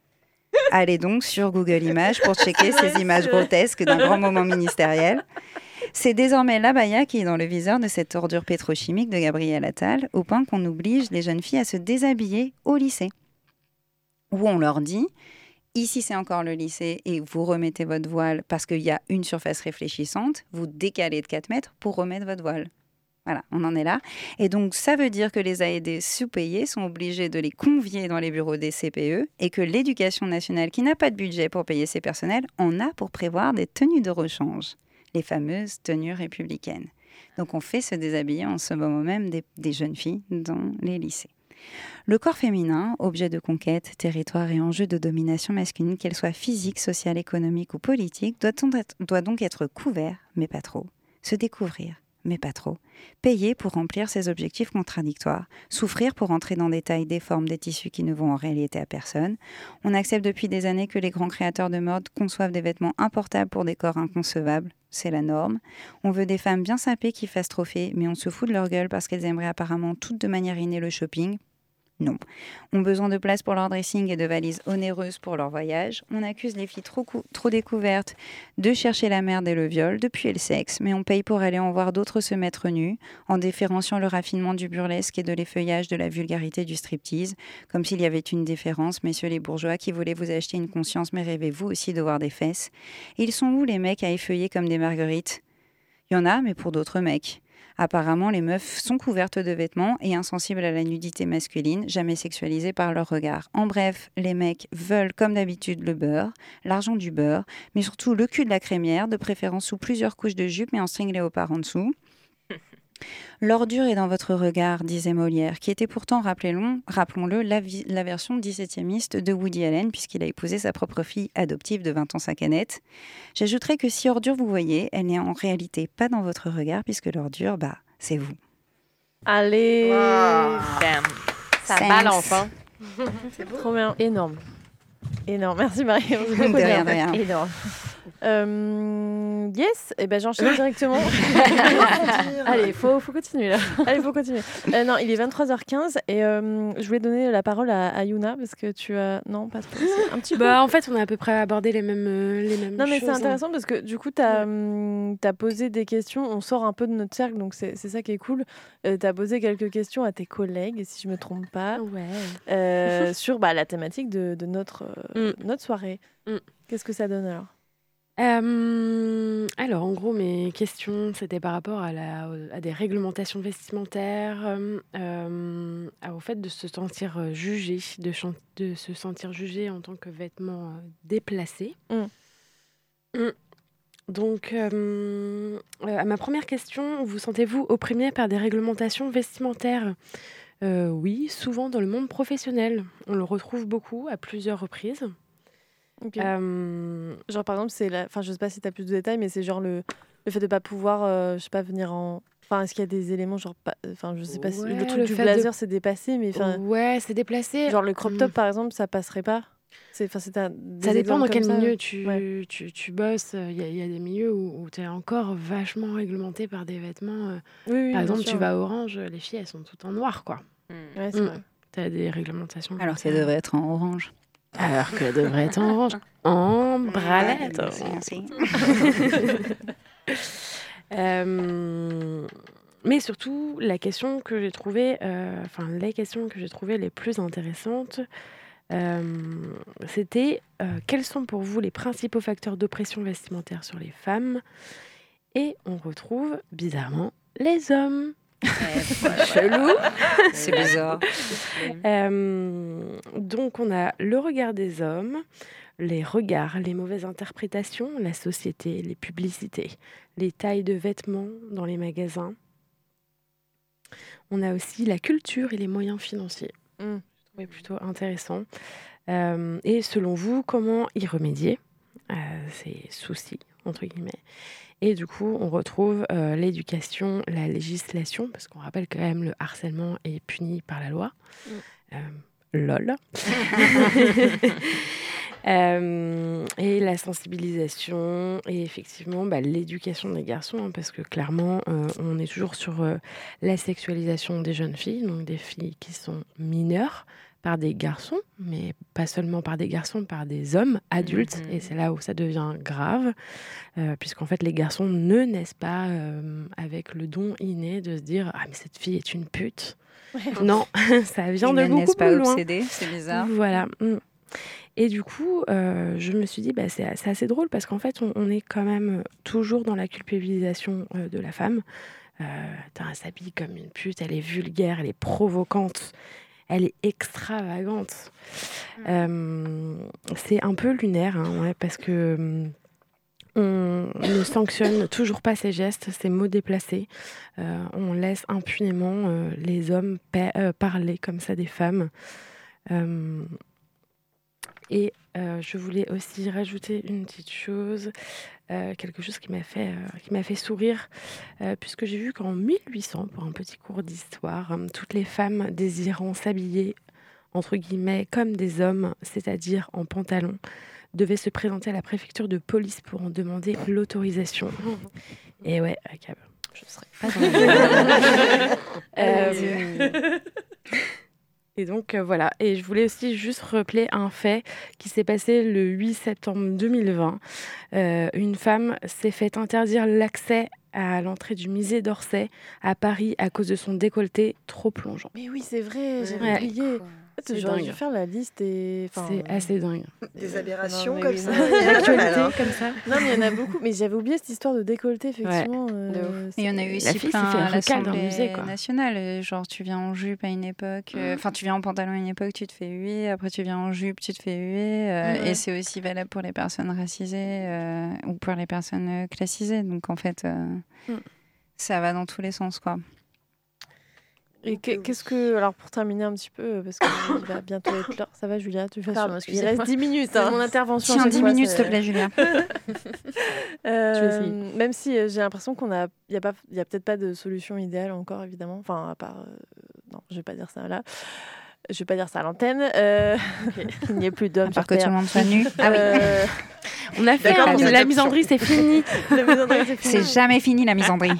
(laughs) Allez donc sur Google Images pour checker ces images grotesques d'un grand moment (laughs) ministériel. C'est désormais l'abaya qui est dans le viseur de cette ordure pétrochimique de Gabriel Attal, au point qu'on oblige les jeunes filles à se déshabiller au lycée. Où on leur dit, ici c'est encore le lycée et vous remettez votre voile parce qu'il y a une surface réfléchissante, vous décalez de 4 mètres pour remettre votre voile. Voilà, on en est là. Et donc, ça veut dire que les AED sous-payés sont obligés de les convier dans les bureaux des CPE et que l'éducation nationale, qui n'a pas de budget pour payer ses personnels, en a pour prévoir des tenues de rechange, les fameuses tenues républicaines. Donc, on fait se déshabiller en ce moment même des, des jeunes filles dans les lycées. Le corps féminin, objet de conquête, territoire et enjeu de domination masculine, qu'elle soit physique, sociale, économique ou politique, doit, donc être couvert, mais pas trop. Se découvrir, mais pas trop. Payer pour remplir ses objectifs contradictoires. Souffrir pour entrer dans des tailles, des formes, des tissus qui ne vont en réalité à personne. On accepte depuis des années que les grands créateurs de mode conçoivent des vêtements importables pour des corps inconcevables. C'est la norme. On veut des femmes bien sapées qui fassent trophée, mais on se fout de leur gueule parce qu'elles aimeraient apparemment toutes de manière innée le shopping. Non. Ont besoin de place pour leur dressing et de valises onéreuses pour leur voyage. On accuse les filles trop, cou- trop découvertes de chercher la merde et le viol, de puer le sexe, mais on paye pour aller en voir d'autres se mettre nus, en différenciant le raffinement du burlesque et de l'effeuillage de la vulgarité du striptease, comme s'il y avait une différence, messieurs les bourgeois qui voulaient vous acheter une conscience, mais rêvez-vous aussi de voir des fesses? Ils sont où les mecs à effeuiller comme des marguerites? Il y en a, mais pour d'autres mecs. Apparemment, les meufs sont couvertes de vêtements et insensibles à la nudité masculine, jamais sexualisées par leur regard. En bref, les mecs veulent, comme d'habitude, le beurre, l'argent du beurre, mais surtout le cul de la crémière, de préférence sous plusieurs couches de jupe et en string léopard en dessous. L'ordure est dans votre regard, disait Molière, qui était pourtant, rappelons- rappelons-le, la, version 17e de Woody Allen, puisqu'il a épousé sa propre fille adoptive de 20 ans sa canette. J'ajouterais que si ordure vous voyez, elle n'est en réalité pas dans votre regard, puisque l'ordure, bah, c'est vous. Allez Ça Thanks. balance, hein. Trop bien. Énorme. Énorme. Merci Marie. De rien, de rien. Énorme. Euh, yes, et ben j'enchaîne (laughs) directement. Allez, faut, faut continuer là. Allez, faut continuer. Euh, non, il est 23h15 et euh, je voulais donner la parole à, à Yuna parce que tu as. Non, pas trop. Un petit peu. Bah, en fait, on a à peu près abordé les mêmes, euh, les mêmes Non, mais c'est hein. intéressant parce que du coup, tu as, posé des questions. On sort un peu de notre cercle, donc c'est c'est ça qui est cool. tu as posé quelques questions à tes collègues, si je me trompe pas, Ouais. euh, sur bah, la thématique de, de notre, euh, Mm. notre soirée. Mm. Qu'est-ce que ça donne alors? Euh, alors, en gros, mes questions, c'était par rapport à, la, à des réglementations vestimentaires, euh, euh, à- au fait de se sentir jugé, de, chan- de se sentir jugé en tant que vêtement déplacé. Mm. Mm. Donc, à ma première question, vous sentez-vous opprimé par des réglementations vestimentaires? Oui, souvent dans le monde professionnel. On le retrouve beaucoup à plusieurs reprises. Euh, Genre, par exemple, c'est la... enfin, je sais pas si tu as plus de détails, mais c'est genre le, le fait de pas pouvoir, euh, je sais pas, venir en. Enfin, est-ce qu'il y a des éléments, genre, pas... enfin, je sais pas si Ouais, le truc le du de- blazer c'est dépassé, mais enfin, ouais, c'est déplacé. genre le crop top Mm. par exemple, ça passerait pas? C'est, enfin, c'est un- Ça dépend dans quel ça. milieu tu, Ouais. tu, tu bosses. Il y, a- il y a des milieux où, tu es encore vachement réglementé par des vêtements. euh, Oui, oui, par exemple, sûr, tu vas à Orange, les filles, elles sont toutes en noir, quoi. Ouais, c'est Mm. vrai. Tu as des réglementations. Alors ça. devrait être en orange. Alors qu'elle devrait être (laughs) en orange. En bralette. Euh, mais surtout, la question que j'ai trouvée, euh, enfin les questions que j'ai trouvées les plus intéressantes, euh, c'était euh, quels sont pour vous les principaux facteurs d'oppression vestimentaire sur les femmes? Et on retrouve bizarrement les hommes. Chelou. (laughs) C'est bizarre. Euh, donc on a le regard des hommes, les regards, les mauvaises interprétations, la société, les publicités, les tailles de vêtements dans les magasins. On a aussi la culture et les moyens financiers. Mm. Je trouvais plutôt intéressant. Euh, et selon vous, comment y remédier? À ces soucis, entre guillemets Et du coup, on retrouve euh, l'éducation, la législation, parce qu'on rappelle quand même le harcèlement est puni par la loi. Euh, lol. (laughs) Euh, et la sensibilisation et effectivement bah, l'éducation des garçons, hein, parce que clairement, euh, on est toujours sur euh, la sexualisation des jeunes filles, donc des filles qui sont mineures par des garçons, mais pas seulement par des garçons, par des hommes adultes. Mhm. Et c'est là où ça devient grave, euh, puisqu'en fait, les garçons ne naissent pas euh, avec le don inné de se dire Ah, mais cette fille est une pute. (laughs) non, (laughs) ça vient Ils de ne beaucoup naissent pas plus loin. obsédés, c'est bizarre. Voilà. mm. Et du coup, euh, je me suis dit, bah, c'est assez drôle parce qu'en fait, on, on est quand même toujours dans la culpabilisation de la femme. Euh, elle s'habille comme une pute, elle est vulgaire, elle est provocante, elle est extravagante. Euh, c'est un peu lunaire, hein, ouais, parce que hum, on ne sanctionne toujours pas ces gestes, ces mots déplacés. Euh, on laisse impunément euh, les hommes pa- euh, parler comme ça des femmes. Et je voulais aussi rajouter une petite chose, euh, quelque chose qui m'a fait, euh, qui m'a fait sourire, euh, puisque j'ai vu qu'en 1800, pour un petit cours d'histoire, euh, toutes les femmes désirant s'habiller, entre guillemets, comme des hommes, c'est-à-dire en pantalon, devaient se présenter à la préfecture de police pour en demander l'autorisation. (laughs) Et ouais, je serais pas dans (laughs) Euh, Et donc euh, voilà, et je voulais aussi juste rappeler un fait qui s'est passé le 8 septembre 2020. Euh, une femme s'est fait interdire l'accès à l'entrée du musée d'Orsay à Paris à cause de son décolleté trop plongeant. Mais oui, c'est vrai, j'avais Ouais. oublié. (laughs) J'aurais dû faire la liste et. enfin, C'est assez dingue. Des aberrations mais comme oui, ça. non. hein. comme ça. Non, mais il y en a beaucoup. (laughs) Mais j'avais oublié cette histoire de décolleté, effectivement. euh, Et il y en a eu aussi plein à recal dans le l'Assemblée nationale. Euh, Genre, tu viens en jupe à une époque, euh, enfin, tu viens en pantalon à une époque, tu te fais huer. Après, tu viens en jupe, tu te fais huer. euh. Et c'est aussi valable pour les personnes racisées euh, ou pour les personnes euh, classisées. Donc, en fait, euh, Mhm. ça va dans tous les sens, quoi. Et que- qu'est-ce que. Alors, pour terminer un petit peu, parce qu'il (coughs) va bientôt être l'heure. Ça va, Julia Tu fais Pardon, Il reste 10 minutes. Hein. mon intervention. Tiens, cette 10 fois, minutes, s'il te plaît, Julien. (laughs) (laughs) Euh, même si euh, j'ai l'impression qu'on a, il y a pas, il y a peut-être pas de solution idéale encore évidemment. Enfin, à part, euh, non, je vais pas dire ça là. Je vais pas dire ça à l'antenne. Euh, (laughs) Il n'y a plus d'hommes sur que tout Terre. le monde soit nu. Ah oui. Euh, On a fait hein, (laughs) la misandrie, c'est fini. c'est fini. C'est jamais fini la misandrie.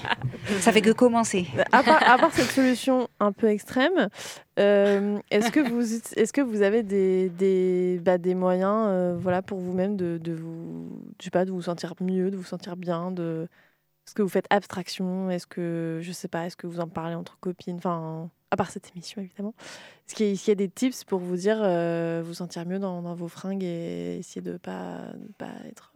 Ça fait que commencer. à, part, à part cette solution un peu extrême, euh, est-ce que vous, est-ce que vous avez des, des, bah, des moyens, euh, voilà, pour vous-même de, de vous, je sais pas, de vous sentir mieux, de vous sentir bien, de, est-ce que vous faites abstraction, est-ce que, je sais pas, est-ce que vous en parlez entre copines, enfin, à part cette émission évidemment, est-ce qu'il y, a- des tips pour vous dire, euh, vous sentir mieux dans, vos fringues et essayer de pas, de pas être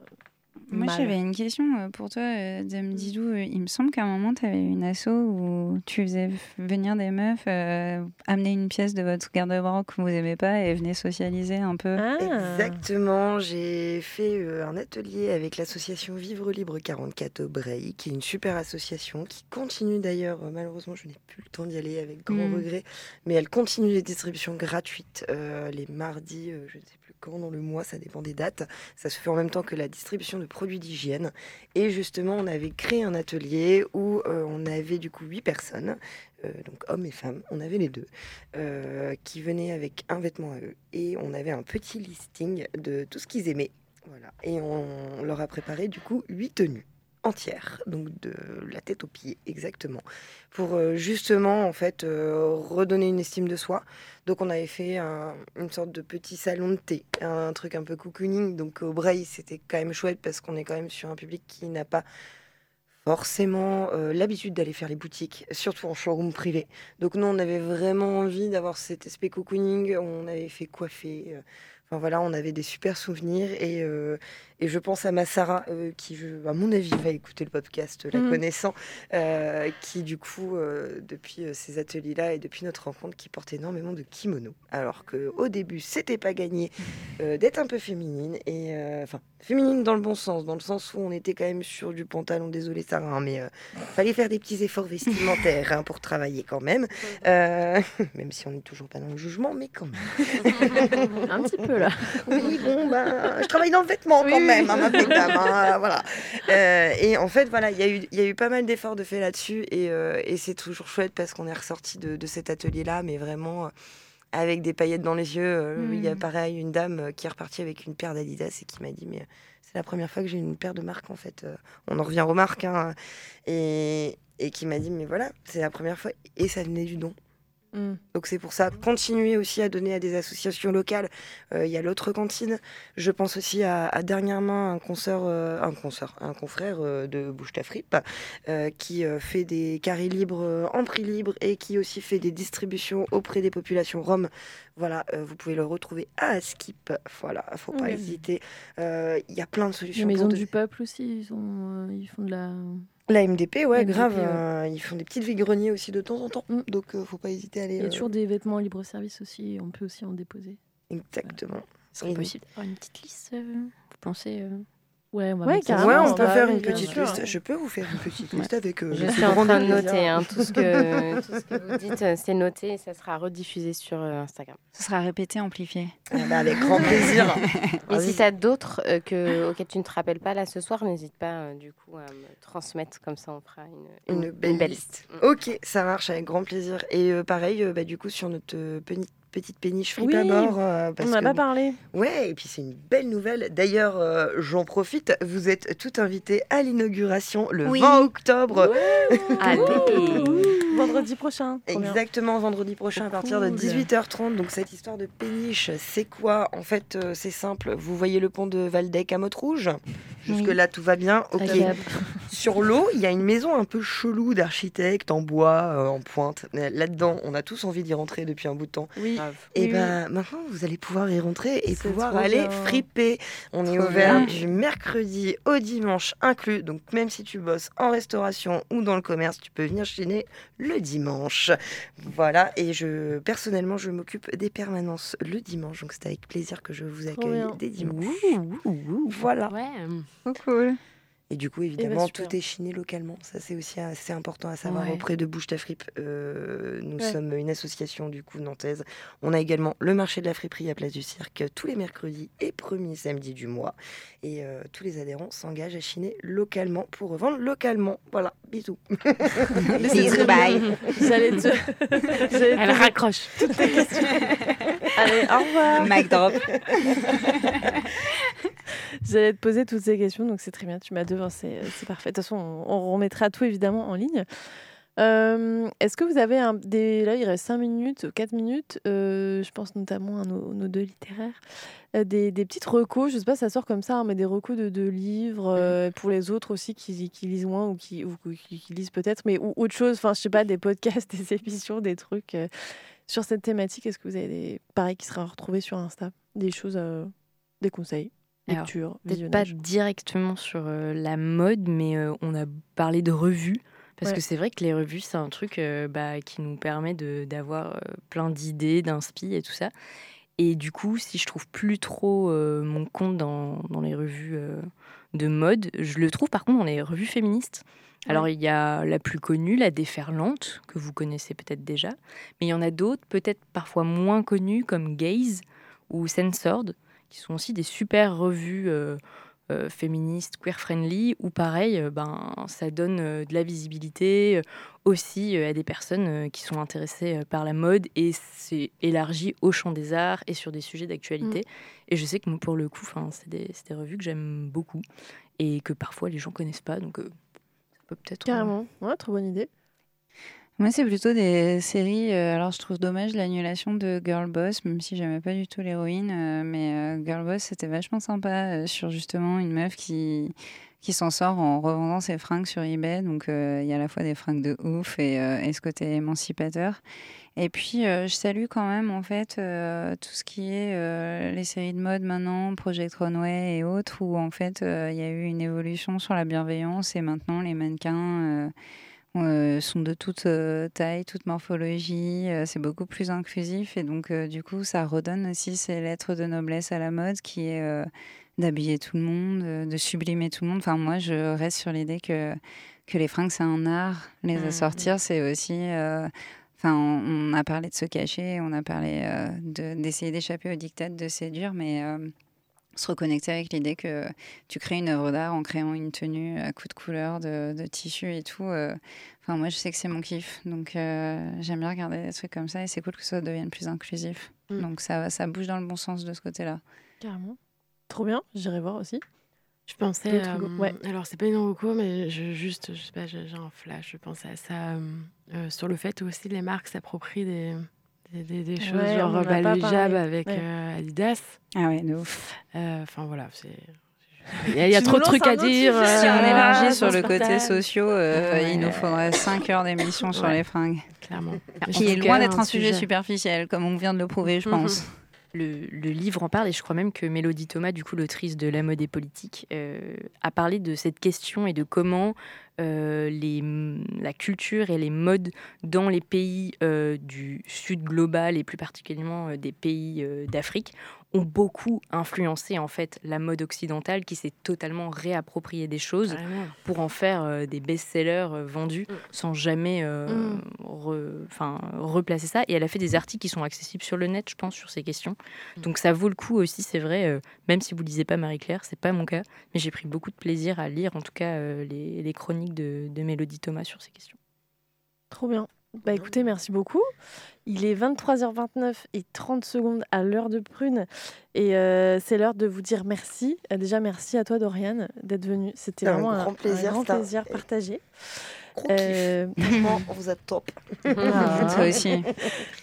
Moi, mal. j'avais une question euh, pour toi, euh, Dame Didou. Euh, Il me semble qu'à un moment, tu avais une asso où tu faisais venir des meufs, euh, amener une pièce de votre garde-robe que vous aimez pas et venir socialiser un peu. Ah. Exactement, j'ai fait euh, un atelier avec l'association Vivre Libre 44 au Breil, qui est une super association qui continue d'ailleurs, euh, malheureusement je n'ai plus le temps d'y aller avec grand Mm. regret, mais elle continue les distributions gratuites euh, les mardis, euh, je ne sais plus quand dans le mois, ça dépend des dates, ça se fait en même temps que la distribution de produits d'hygiène. Et justement, on avait créé un atelier où euh, on avait du coup huit personnes, euh, donc hommes et femmes, on avait les deux, euh, qui venaient avec un vêtement à eux. Et on avait un petit listing de tout ce qu'ils aimaient. Voilà. Et on leur a préparé du coup huit tenues entières, donc de la tête aux pieds exactement, pour euh, justement en fait euh, redonner une estime de soi. Donc on avait fait un- une sorte de petit salon de thé, un truc un peu cocooning. Donc au Braille c'était quand même chouette parce qu'on est quand même sur un public qui n'a pas forcément euh, l'habitude d'aller faire les boutiques, surtout en showroom privé. Donc nous, on avait vraiment envie d'avoir cet aspect cocooning. On avait fait coiffer. Enfin voilà, on avait des super souvenirs. Et, euh, et je pense à ma Sarah, euh, qui, je- à mon avis, va écouter le podcast, la Mhm. connaissant, euh, qui du coup, euh, depuis euh, ces ateliers-là et depuis notre rencontre, qui porte énormément de kimono. Alors qu'au début, c'était pas gagné euh, d'être un peu féminine. Et euh, enfin, féminine dans le bon sens, dans le sens où on était quand même sur du pantalon, désolé Sarah, hein, mais euh, fallait faire des petits efforts vestimentaires hein, pour travailler quand même. (laughs) Euh, (laughs) même si on n'est toujours pas dans le jugement, mais quand même. Un petit peu là. (laughs) Oui, bon, ben, je travaille dans le vêtement quand Oui, même, hein, ma petite dame, hein, voilà. Euh, et en fait, voilà, il y, a eu- il y a eu pas mal d'efforts de fait là-dessus, et, euh, et c'est toujours chouette parce qu'on est ressorti de, de cet atelier-là, mais vraiment euh, avec des paillettes dans les yeux. Euh, Il y a Mm. pareil une dame euh, qui est repartie avec une paire d'Adidas et qui m'a dit, mais euh, c'est la première fois que j'ai une paire de marque en fait. Euh, On en revient aux marques, hein, et, et qui m'a dit, mais voilà, c'est la première fois, et ça venait du don. Mm. Donc c'est pour ça, continuer aussi à donner à des associations locales. Euh, Il y a l'autre cantine. Je pense aussi à, à dernièrement un concert, euh, un concert, un confrère euh, de Bouche ta qui fait des carrés libres en prix libre et qui aussi fait des distributions auprès des populations roms. Voilà, vous pouvez le retrouver à Skip. Voilà, faut pas hésiter. Il y a plein de Les solutions. maisons pour de- du peuple aussi, ils, ont, ils font de la. La MDP, ouais, MDP, grave. ouais. euh, ils font des petites vies-greniers aussi de temps en temps. Mm. Donc euh, faut pas hésiter à aller. Il y a euh, toujours des vêtements libre service aussi, on peut aussi en déposer. Exactement. Ce serait Et- possible d'avoir une petite liste, vous pensez Ouais, on va Ouais, mettre ça carrément, Ouais, sur on peut bah faire une petite sûr. liste. Je peux vous faire une petite liste avec. euh, Je suis en train de noter hein, tout, ce que, (laughs) tout ce que vous dites, euh, c'est noté et ça sera rediffusé sur euh, Instagram. Ce sera répété, amplifié. Ah bah, avec grand plaisir. (laughs) Et si tu as d'autres euh, que, auxquels tu ne te rappelles pas là ce soir, n'hésite pas euh, du coup à me transmettre, comme ça on fera une, Une belle liste. Mm. Ok, ça marche avec grand plaisir. Et euh, pareil, euh, bah, du coup, sur notre euh, peni- petite péniche fripe à Oui, bord. euh, parce On n'a pas parlé. Ouais, et puis c'est une belle nouvelle. D'ailleurs, euh, j'en profite, vous êtes tout invités à l'inauguration le Oui. 20 octobre. (laughs) Allez Vendredi prochain. Exactement, vendredi prochain à partir de Cool. 18h30. Donc cette histoire de péniche, c'est quoi? En fait, euh, c'est simple. Vous voyez le pont de Valdec à Motte-Rouge? Jusque-là, tout va bien. Ok. Agréable. (laughs) Sur l'eau, il y a une maison un peu chelou d'architecte en bois, euh, en pointe. Là-dedans, on a tous envie d'y rentrer depuis un bout de temps. Oui. Et Oui, ben maintenant, vous allez pouvoir y rentrer et pouvoir aller bien. friper. On est Trop ouvert bien. du mercredi au dimanche inclus. Donc même si tu bosses en restauration ou dans le commerce, tu peux venir chiner le dimanche. Voilà. Et je personnellement, je m'occupe des permanences le dimanche. Donc c'est avec plaisir que je vous accueille des dimanches. Voilà. Ouais. Trop cool. Et du coup, évidemment, super. tout est chiné localement. Ça, c'est aussi assez important à savoir Ouais. auprès de Bouche ta Fripe. Euh, nous Ouais. sommes une association du coup nantaise. On a également le marché de la friperie à Place du Cirque tous les mercredis et premiers samedis du mois. Et euh, tous les adhérents s'engagent à chiner localement pour revendre localement. Voilà, bisous. (laughs) Bisous, bye. J'allais te. J'allais te Elle raccroche. toutes tes questions. Allez, au revoir. Mic drop. (laughs) J'allais te poser toutes ces questions, donc c'est très bien, tu m'as devancé, euh, c'est parfait. De toute façon, on, on remettra tout évidemment en ligne. Euh, Est-ce que vous avez un, des... Là, il reste 5 minutes, 4 minutes, euh, je pense notamment à nos, nos deux littéraires, euh, des, des petites recos, je sais pas, ça sort comme ça, hein, mais des recos de, de livres, euh, pour les autres aussi qui, qui lisent moins ou qui, ou qui, qui lisent peut-être, mais ou autre chose, enfin, je sais pas, des podcasts, (laughs) des émissions, des trucs sur cette thématique. Est-ce que vous avez des. Pareil, qui sera retrouvé sur Insta, des choses, des conseils? Lecture, pas directement sur euh, la mode, mais euh, on a parlé de revues. Parce Ouais. que c'est vrai que les revues, c'est un truc euh, bah, qui nous permet d'avoir plein d'idées, d'inspi et tout ça. Et du coup, si je trouve plus trop mon compte dans, dans les revues de mode, je le trouve par contre dans les revues féministes. Alors, il y a la plus connue, la Déferlante, que vous connaissez peut-être déjà. Mais il y en a d'autres, peut-être parfois moins connues, comme Gaze ou Censored, qui sont aussi des super revues euh, euh, féministes, queer-friendly, où pareil, euh, ben, ça donne de la visibilité aussi à des personnes qui sont intéressées par la mode et c'est élargi au champ des arts et sur des sujets d'actualité. Et je sais que pour le coup, c'est des, revues que j'aime beaucoup et que parfois les gens connaissent pas, donc ça peut peut-être... Carrément, ouais, trop bonne idée. Moi, c'est plutôt des séries. euh, alors, je trouve dommage l'annulation de Girl Boss, même si j'aimais pas du tout l'héroïne. euh, mais euh, Girl Boss, c'était vachement sympa sur justement une meuf qui, qui s'en sort en revendant ses fringues sur eBay. Donc, il y a à la fois des fringues de ouf et, et ce côté émancipateur. Et puis, je salue quand même, en fait, tout ce qui est les séries de mode maintenant, Project Runway et autres, où en fait, il y a eu une évolution sur la bienveillance et maintenant les mannequins. Euh, sont de toute euh, taille, toute morphologie. euh, c'est beaucoup plus inclusif et donc du coup ça redonne aussi ces lettres de noblesse à la mode qui est d'habiller tout le monde, de sublimer tout le monde. Enfin moi je reste sur l'idée que que les fringues c'est un art, les Mhm. assortir c'est aussi. euh, Enfin, on, a parlé de se cacher, on a parlé euh, de- d'essayer d'échapper au diktat, de séduire, mais euh, se reconnecter avec l'idée que tu crées une œuvre d'art en créant une tenue à coups de couleurs, de, de tissu et tout. euh. Enfin, moi, je sais que c'est mon kiff. Donc, euh, j'aime bien regarder des trucs comme ça et c'est cool que ça devienne plus inclusif. Mm. Donc, ça, ça bouge dans le bon sens de ce côté-là. Carrément. Trop bien, j'irai voir aussi. Je pensais. Hugo euh, Ouais. Alors, c'est pas une reco, mais je, juste, je sais pas, j'ai j'ai un flash. Je pensais à ça euh, euh, sur le fait aussi les marques s'approprient des, des, des- des choses, Ouais, genre bah, avec Ouais. euh, Adidas. Ah ouais, de ouf. Euh, Enfin, voilà, c'est. (laughs) Il y a, y trop de trucs à dire. Si on élargit sur le côté sociaux, euh, Ouais. il nous faudrait 5 heures d'émission sur Ouais. les fringues. Clairement. Qui est loin d'être un sujet superficiel, comme on vient de le prouver, je pense. Le, le livre en parle et je crois même que Mélodie Thomas, du coup l'autrice de La mode et politique, euh, a parlé de cette question et de comment euh, les, la culture et les modes dans les pays euh, du sud global et plus particulièrement euh, des pays d'Afrique ont beaucoup influencé en fait la mode occidentale qui s'est totalement réappropriée des choses pour en faire euh, des best-sellers euh, vendus sans jamais euh, Mm. re- replacer ça. Et elle a fait des articles qui sont accessibles sur le net, je pense, sur ces questions. Donc ça vaut le coup aussi, c'est vrai, même si vous lisez pas Marie-Claire, c'est pas mon cas, mais j'ai pris beaucoup de plaisir à lire en tout cas les, les chroniques de, de Mélodie Thomas sur ces questions. Trop bien. Bah écoutez, merci beaucoup. Il est 23h29 et 30 secondes à l'heure de prune. Et euh, c'est l'heure de vous dire merci. Euh, déjà, merci à toi, Doriane, d'être venue. C'était Un vraiment grand plaisir, grand c'était un- plaisir partagé. Gros. Euh, Franchement, vous êtes top. ah, Toi aussi.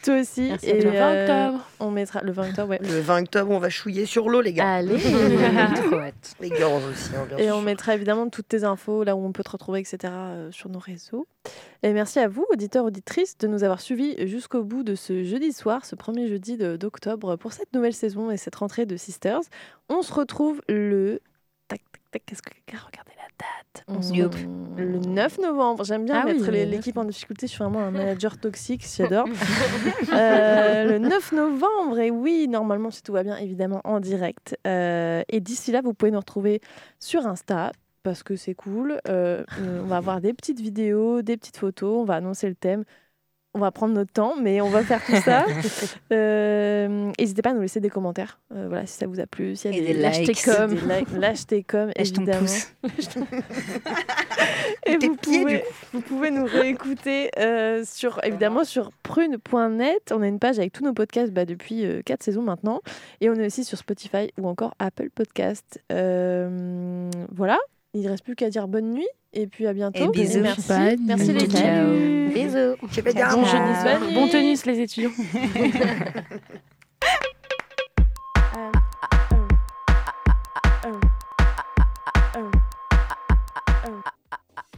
toi aussi. Merci. Et le 20 euh, octobre. on mettra le 20 octobre, ouais. Le 20 octobre, on va chouiller sur l'eau, les gars. Allez (laughs) Trop hâte. Les girls aussi, hein, bien Et sûr. on mettra évidemment toutes tes infos, là où on peut te retrouver, etc., euh, sur nos réseaux. Et merci à vous, auditeurs, auditrices, de nous avoir suivis jusqu'au bout de ce jeudi soir, ce premier jeudi d'octobre, pour cette nouvelle saison et cette rentrée de Sisters. On se retrouve le. Tac, tac, tac, qu'est-ce que quelqu'un a regardé la date On se Yup. retrouve Le 9 novembre. J'aime bien Ah oui, mettre 9 l'équipe en difficulté. Je suis vraiment un (laughs) manager toxique, j'adore. (laughs) Euh, le 9 novembre, et oui, normalement, si tout va bien, évidemment, en direct. Euh, et d'ici là, vous pouvez nous retrouver sur Insta, parce que c'est cool. Euh, on va avoir des petites vidéos, des petites photos, on va annoncer le thème. On va prendre notre temps, mais on va faire tout ça. (laughs) Euh, N'hésitez pas à nous laisser des commentaires. Euh, voilà, si ça vous a plu, s'il y a Et des, des likes. comme, Des likes. (laughs) lâchetés comme, Lâche ton évidemment. pouce. (laughs) Et Tes vous pieds, pouvez, vous pouvez nous réécouter euh, sur, évidemment sur prune.net. On a une page avec tous nos podcasts bah, depuis 4 saisons maintenant. Et on est aussi sur Spotify ou encore Apple Podcast. Euh, voilà, il ne reste plus qu'à dire bonne nuit. Et puis à bientôt. Et bisous. merci. Bonne Merci les. Bisous. Bon nuit. Bon tennis, les étudiants. (laughs)